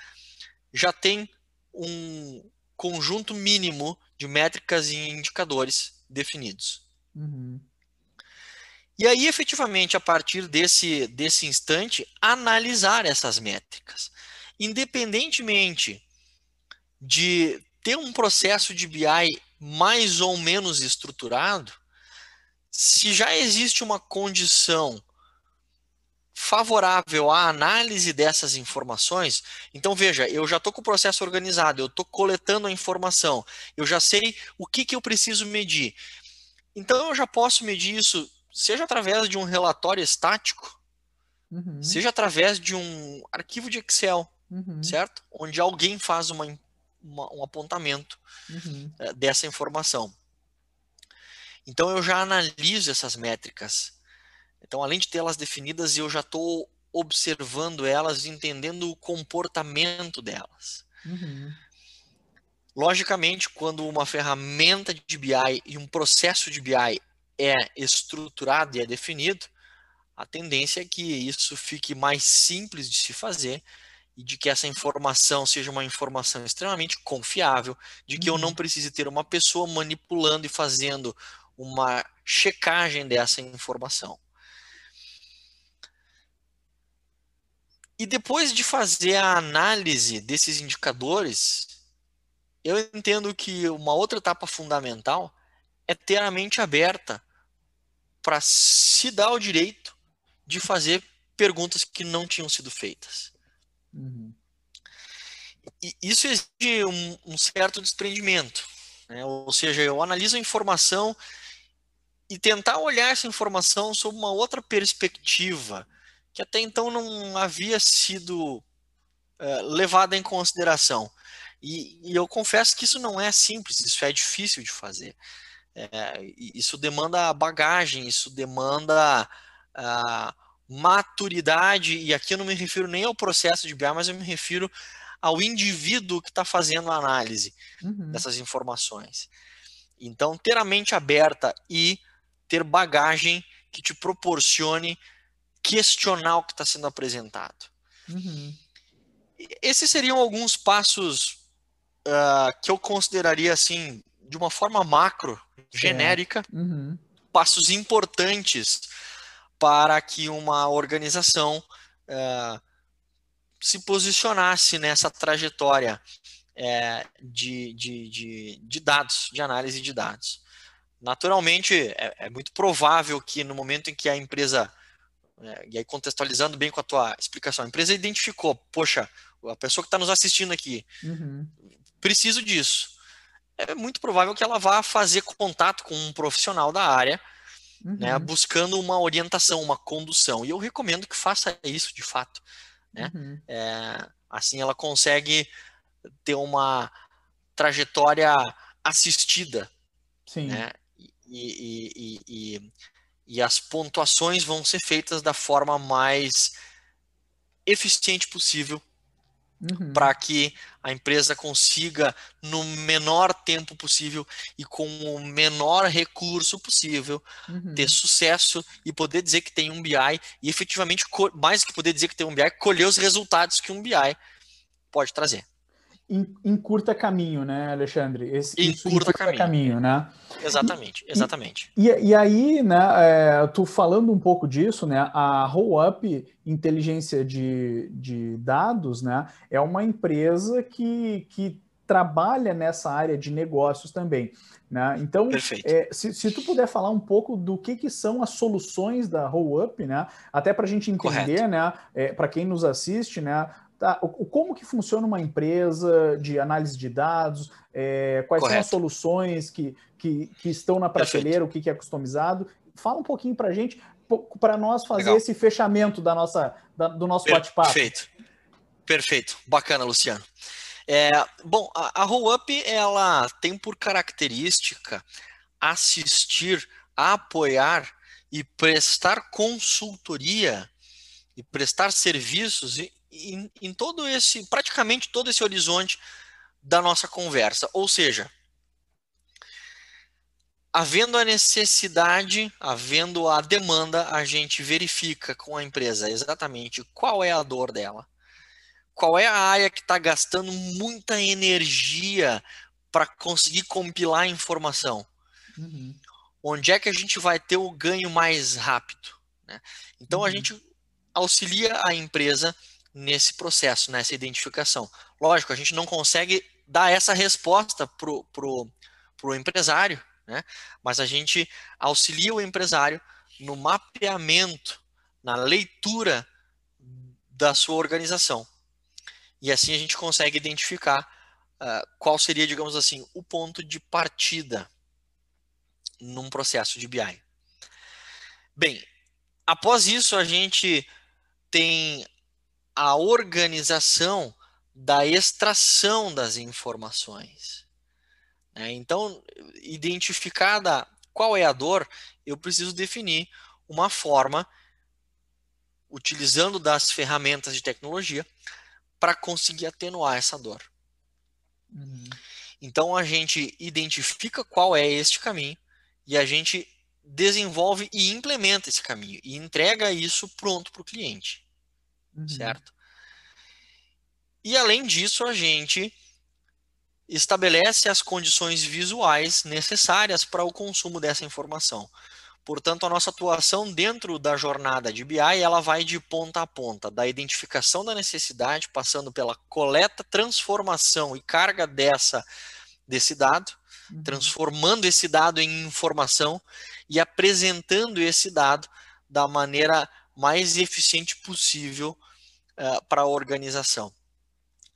já tem um conjunto mínimo de métricas e indicadores definidos. Uhum. E aí, efetivamente, a partir desse, desse instante, analisar essas métricas. Independentemente de ter um processo de BI mais ou menos estruturado, se já existe uma condição favorável à análise dessas informações, então veja, eu já estou com o processo organizado, eu estou coletando a informação, eu já sei o que, que eu preciso medir. Então eu já posso medir isso, seja através de um relatório estático, uhum. seja através de um arquivo de Excel, uhum. certo? Onde alguém faz uma, uma, um apontamento uhum. Eh, dessa informação. Então eu já analiso essas métricas então, além de tê-las definidas, eu já estou observando elas, entendendo o comportamento delas. Uhum. Logicamente, quando uma ferramenta de BI e um processo de BI é estruturado e é definido, a tendência é que isso fique mais simples de se fazer e de que essa informação seja uma informação extremamente confiável, de que eu não uhum. precise ter uma pessoa manipulando e fazendo uma checagem dessa informação. E depois de fazer a análise desses indicadores, eu entendo que uma outra etapa fundamental é ter a mente aberta para se dar o direito de fazer perguntas que não tinham sido feitas. Uhum. E isso exige um, um certo desprendimento. Né? Ou seja, eu analiso a informação e tentar olhar essa informação sob uma outra perspectiva que até então não havia sido é, levada em consideração. E, e, eu confesso que isso não é simples, isso é difícil de fazer. É, isso demanda bagagem, isso demanda a maturidade, e aqui eu não me refiro nem ao processo de BI, mas eu me refiro ao indivíduo que está fazendo a análise uhum. dessas informações. Então, ter a mente aberta e ter bagagem que te proporcione questionar o que está sendo apresentado. Uhum. Esses seriam alguns passos uh, que eu consideraria assim, de uma forma macro, genérica, é. uhum. passos importantes para que uma organização uh, se posicionasse nessa trajetória é, de, de, de, de, dados, de análise de dados. Naturalmente, é, é, muito provável que no momento em que a empresa, é, e aí contextualizando bem com a tua explicação, a empresa identificou, poxa, a pessoa que está nos assistindo aqui, uhum. preciso disso. É muito provável que ela vá fazer contato com um profissional da área, né, uhum. né, buscando uma orientação, uma condução. E eu recomendo que faça isso de fato. Né? Uhum. É, assim ela consegue ter uma trajetória assistida. Sim. Né? E, e, e, e, e as pontuações vão ser feitas da forma mais eficiente possível uhum. para que a empresa consiga, no menor tempo possível e com o menor recurso possível, uhum. ter sucesso e poder dizer que tem um BI e efetivamente, mais que poder dizer que tem um BI, colher os resultados que um BI pode trazer em, curta caminho, né, Alexandre? Esse, em, curta, em curta caminho. caminho. né? Exatamente, exatamente. E, e, e aí, né, é, tu falando um pouco disso, né, a RollUp Inteligência de, de Dados, né, é uma empresa que, que trabalha nessa área de negócios também. Né? Então, é, se, se, tu puder falar um pouco do que, que são as soluções da RollUp, né? até para a gente entender, Correto. né, é, para quem nos assiste, né, Tá? O, como que funciona uma empresa de análise de dados? É, quais Correto. são as soluções que, que, que estão na prateleira? Perfeito. O que, é customizado? Fala um pouquinho para a gente, para nós fazer Legal. esse fechamento da nossa, da, do nosso bate-papo. Perfeito. Perfeito. Bacana, Luciano. É, bom, a, a RollUp, ela tem por característica assistir, apoiar e prestar consultoria e prestar serviços em, em todo esse, praticamente todo esse horizonte da nossa conversa. Ou seja, havendo a necessidade, havendo a demanda, a gente verifica com a empresa exatamente qual é a dor dela, qual é a área que está gastando muita energia para conseguir compilar a informação. Uhum. Onde é que a gente vai ter o ganho mais rápido? Né? Então uhum. a gente auxilia a empresa nesse processo, nessa identificação. Lógico, a gente não consegue dar essa resposta para o pro, pro empresário, né? mas a gente auxilia o empresário no mapeamento, na leitura da sua organização. E assim a gente consegue identificar uh, qual seria, digamos assim, o ponto de partida num processo de BI. Bem, após isso a gente tem a organização da extração das informações. Né? Então, identificada qual é a dor, eu preciso definir uma forma, utilizando das ferramentas de tecnologia, para conseguir atenuar essa dor. Uhum. Então, a gente identifica qual é este caminho e a gente desenvolve e implementa esse caminho e entrega isso pronto para o cliente uhum. certo? E além disso, a gente estabelece as condições visuais necessárias para o consumo dessa informação. Portanto, a nossa atuação dentro da jornada de BI, ela vai de ponta a ponta, da identificação da necessidade, passando pela coleta, transformação e carga dessa desse dado, uhum. transformando esse dado em informação e apresentando esse dado da maneira mais eficiente possível uh, para a organização.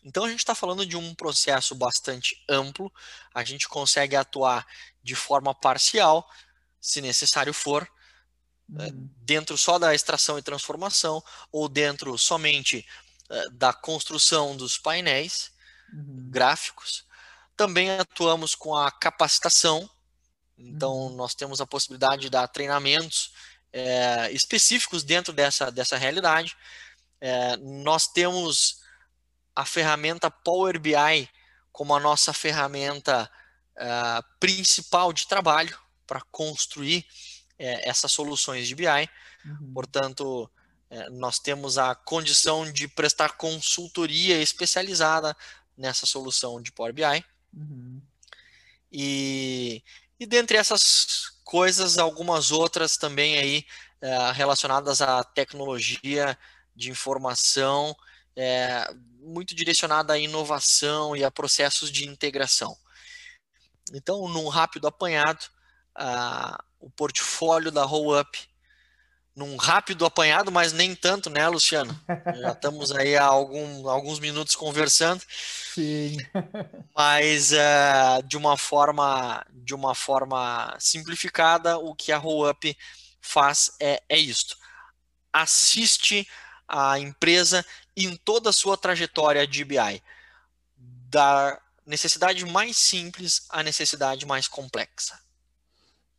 Então a gente está falando de um processo bastante amplo, a gente consegue atuar de forma parcial, se necessário for, eh, uhum. dentro só da extração e transformação, ou dentro somente uh, da construção dos painéis uhum. gráficos. Também atuamos com a capacitação, então uhum. nós temos a possibilidade de dar treinamentos é, específicos dentro dessa, dessa realidade. É, nós temos a ferramenta Power BI como a nossa ferramenta é, principal de trabalho para construir é, essas soluções de BI. Uhum. Portanto, é, nós temos a condição de prestar consultoria especializada nessa solução de Power BI. Uhum. E, e dentre essas coisas, algumas outras também aí é, relacionadas à tecnologia de informação é, muito direcionada à inovação e a processos de integração. Então, num rápido apanhado, a, o portfólio da RollUp, num rápido apanhado, mas nem tanto, né, Luciano? Já estamos aí há algum, alguns minutos conversando. Sim. mas uh, de uma forma de uma forma simplificada, o que a RollUp faz é, é isto. Assiste a empresa em toda a sua trajetória de BI, da necessidade mais simples à necessidade mais complexa.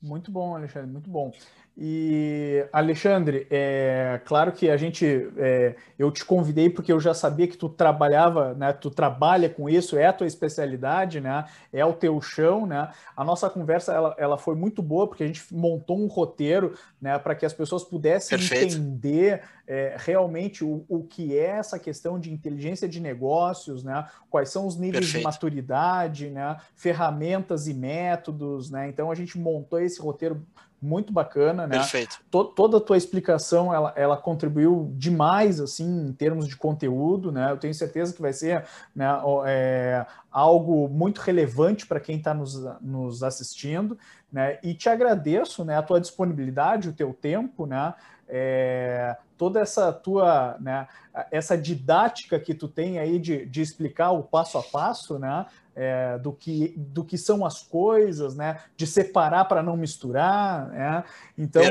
Muito bom, Alexandre, muito bom. E Alexandre, é claro que a gente, é, eu te convidei porque eu já sabia que tu trabalhava, né? Tu trabalha com isso, é a tua especialidade, né? É o teu chão, né? A nossa conversa ela, ela foi muito boa porque a gente montou um roteiro, né? Para que as pessoas pudessem Perfeito. entender é, realmente o, o que é essa questão de inteligência de negócios, né? Quais são os níveis Perfeito. de maturidade, né? Ferramentas e métodos, né? Então a gente montou esse roteiro muito bacana, né? Perfeito. toda a tua explicação, ela, ela contribuiu demais, assim, em termos de conteúdo, né? Eu tenho certeza que vai ser né, é, algo muito relevante para quem está nos, nos assistindo, né? E te agradeço, né, a tua disponibilidade, o teu tempo, né? É, toda essa tua, né, essa didática que tu tem aí de, de explicar o passo a passo, né, é, do, que, do que são as coisas, né? De separar para não misturar, né? Então,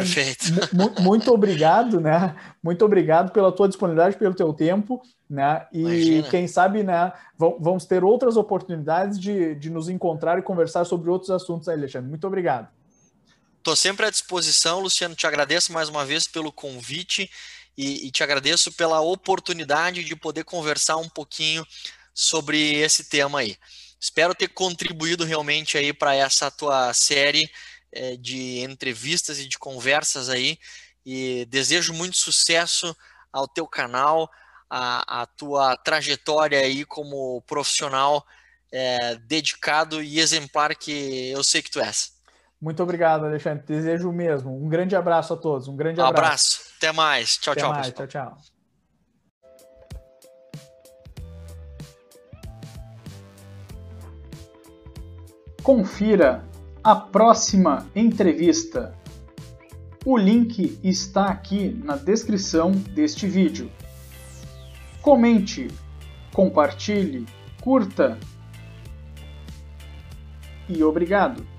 muito obrigado, né? Muito obrigado pela tua disponibilidade, pelo teu tempo, né? E Imagina. quem sabe, né? Vamos ter outras oportunidades de, de nos encontrar e conversar sobre outros assuntos aí, Alexandre. Muito obrigado. Estou sempre à disposição, Luciano. Te agradeço mais uma vez pelo convite e, e te agradeço pela oportunidade de poder conversar um pouquinho sobre esse tema aí. Espero ter contribuído realmente aí para essa tua série é, de entrevistas e de conversas aí. E desejo muito sucesso ao teu canal, a tua trajetória aí como profissional é, dedicado e exemplar que eu sei que tu és. Muito obrigado, Alexandre. Desejo o mesmo. Um grande abraço a todos. Um grande abraço. abraço. Até mais. Tchau, Até tchau. Mais. Tchau, tchau. Confira a próxima entrevista. O link está aqui na descrição deste vídeo. Comente, compartilhe, curta e obrigado!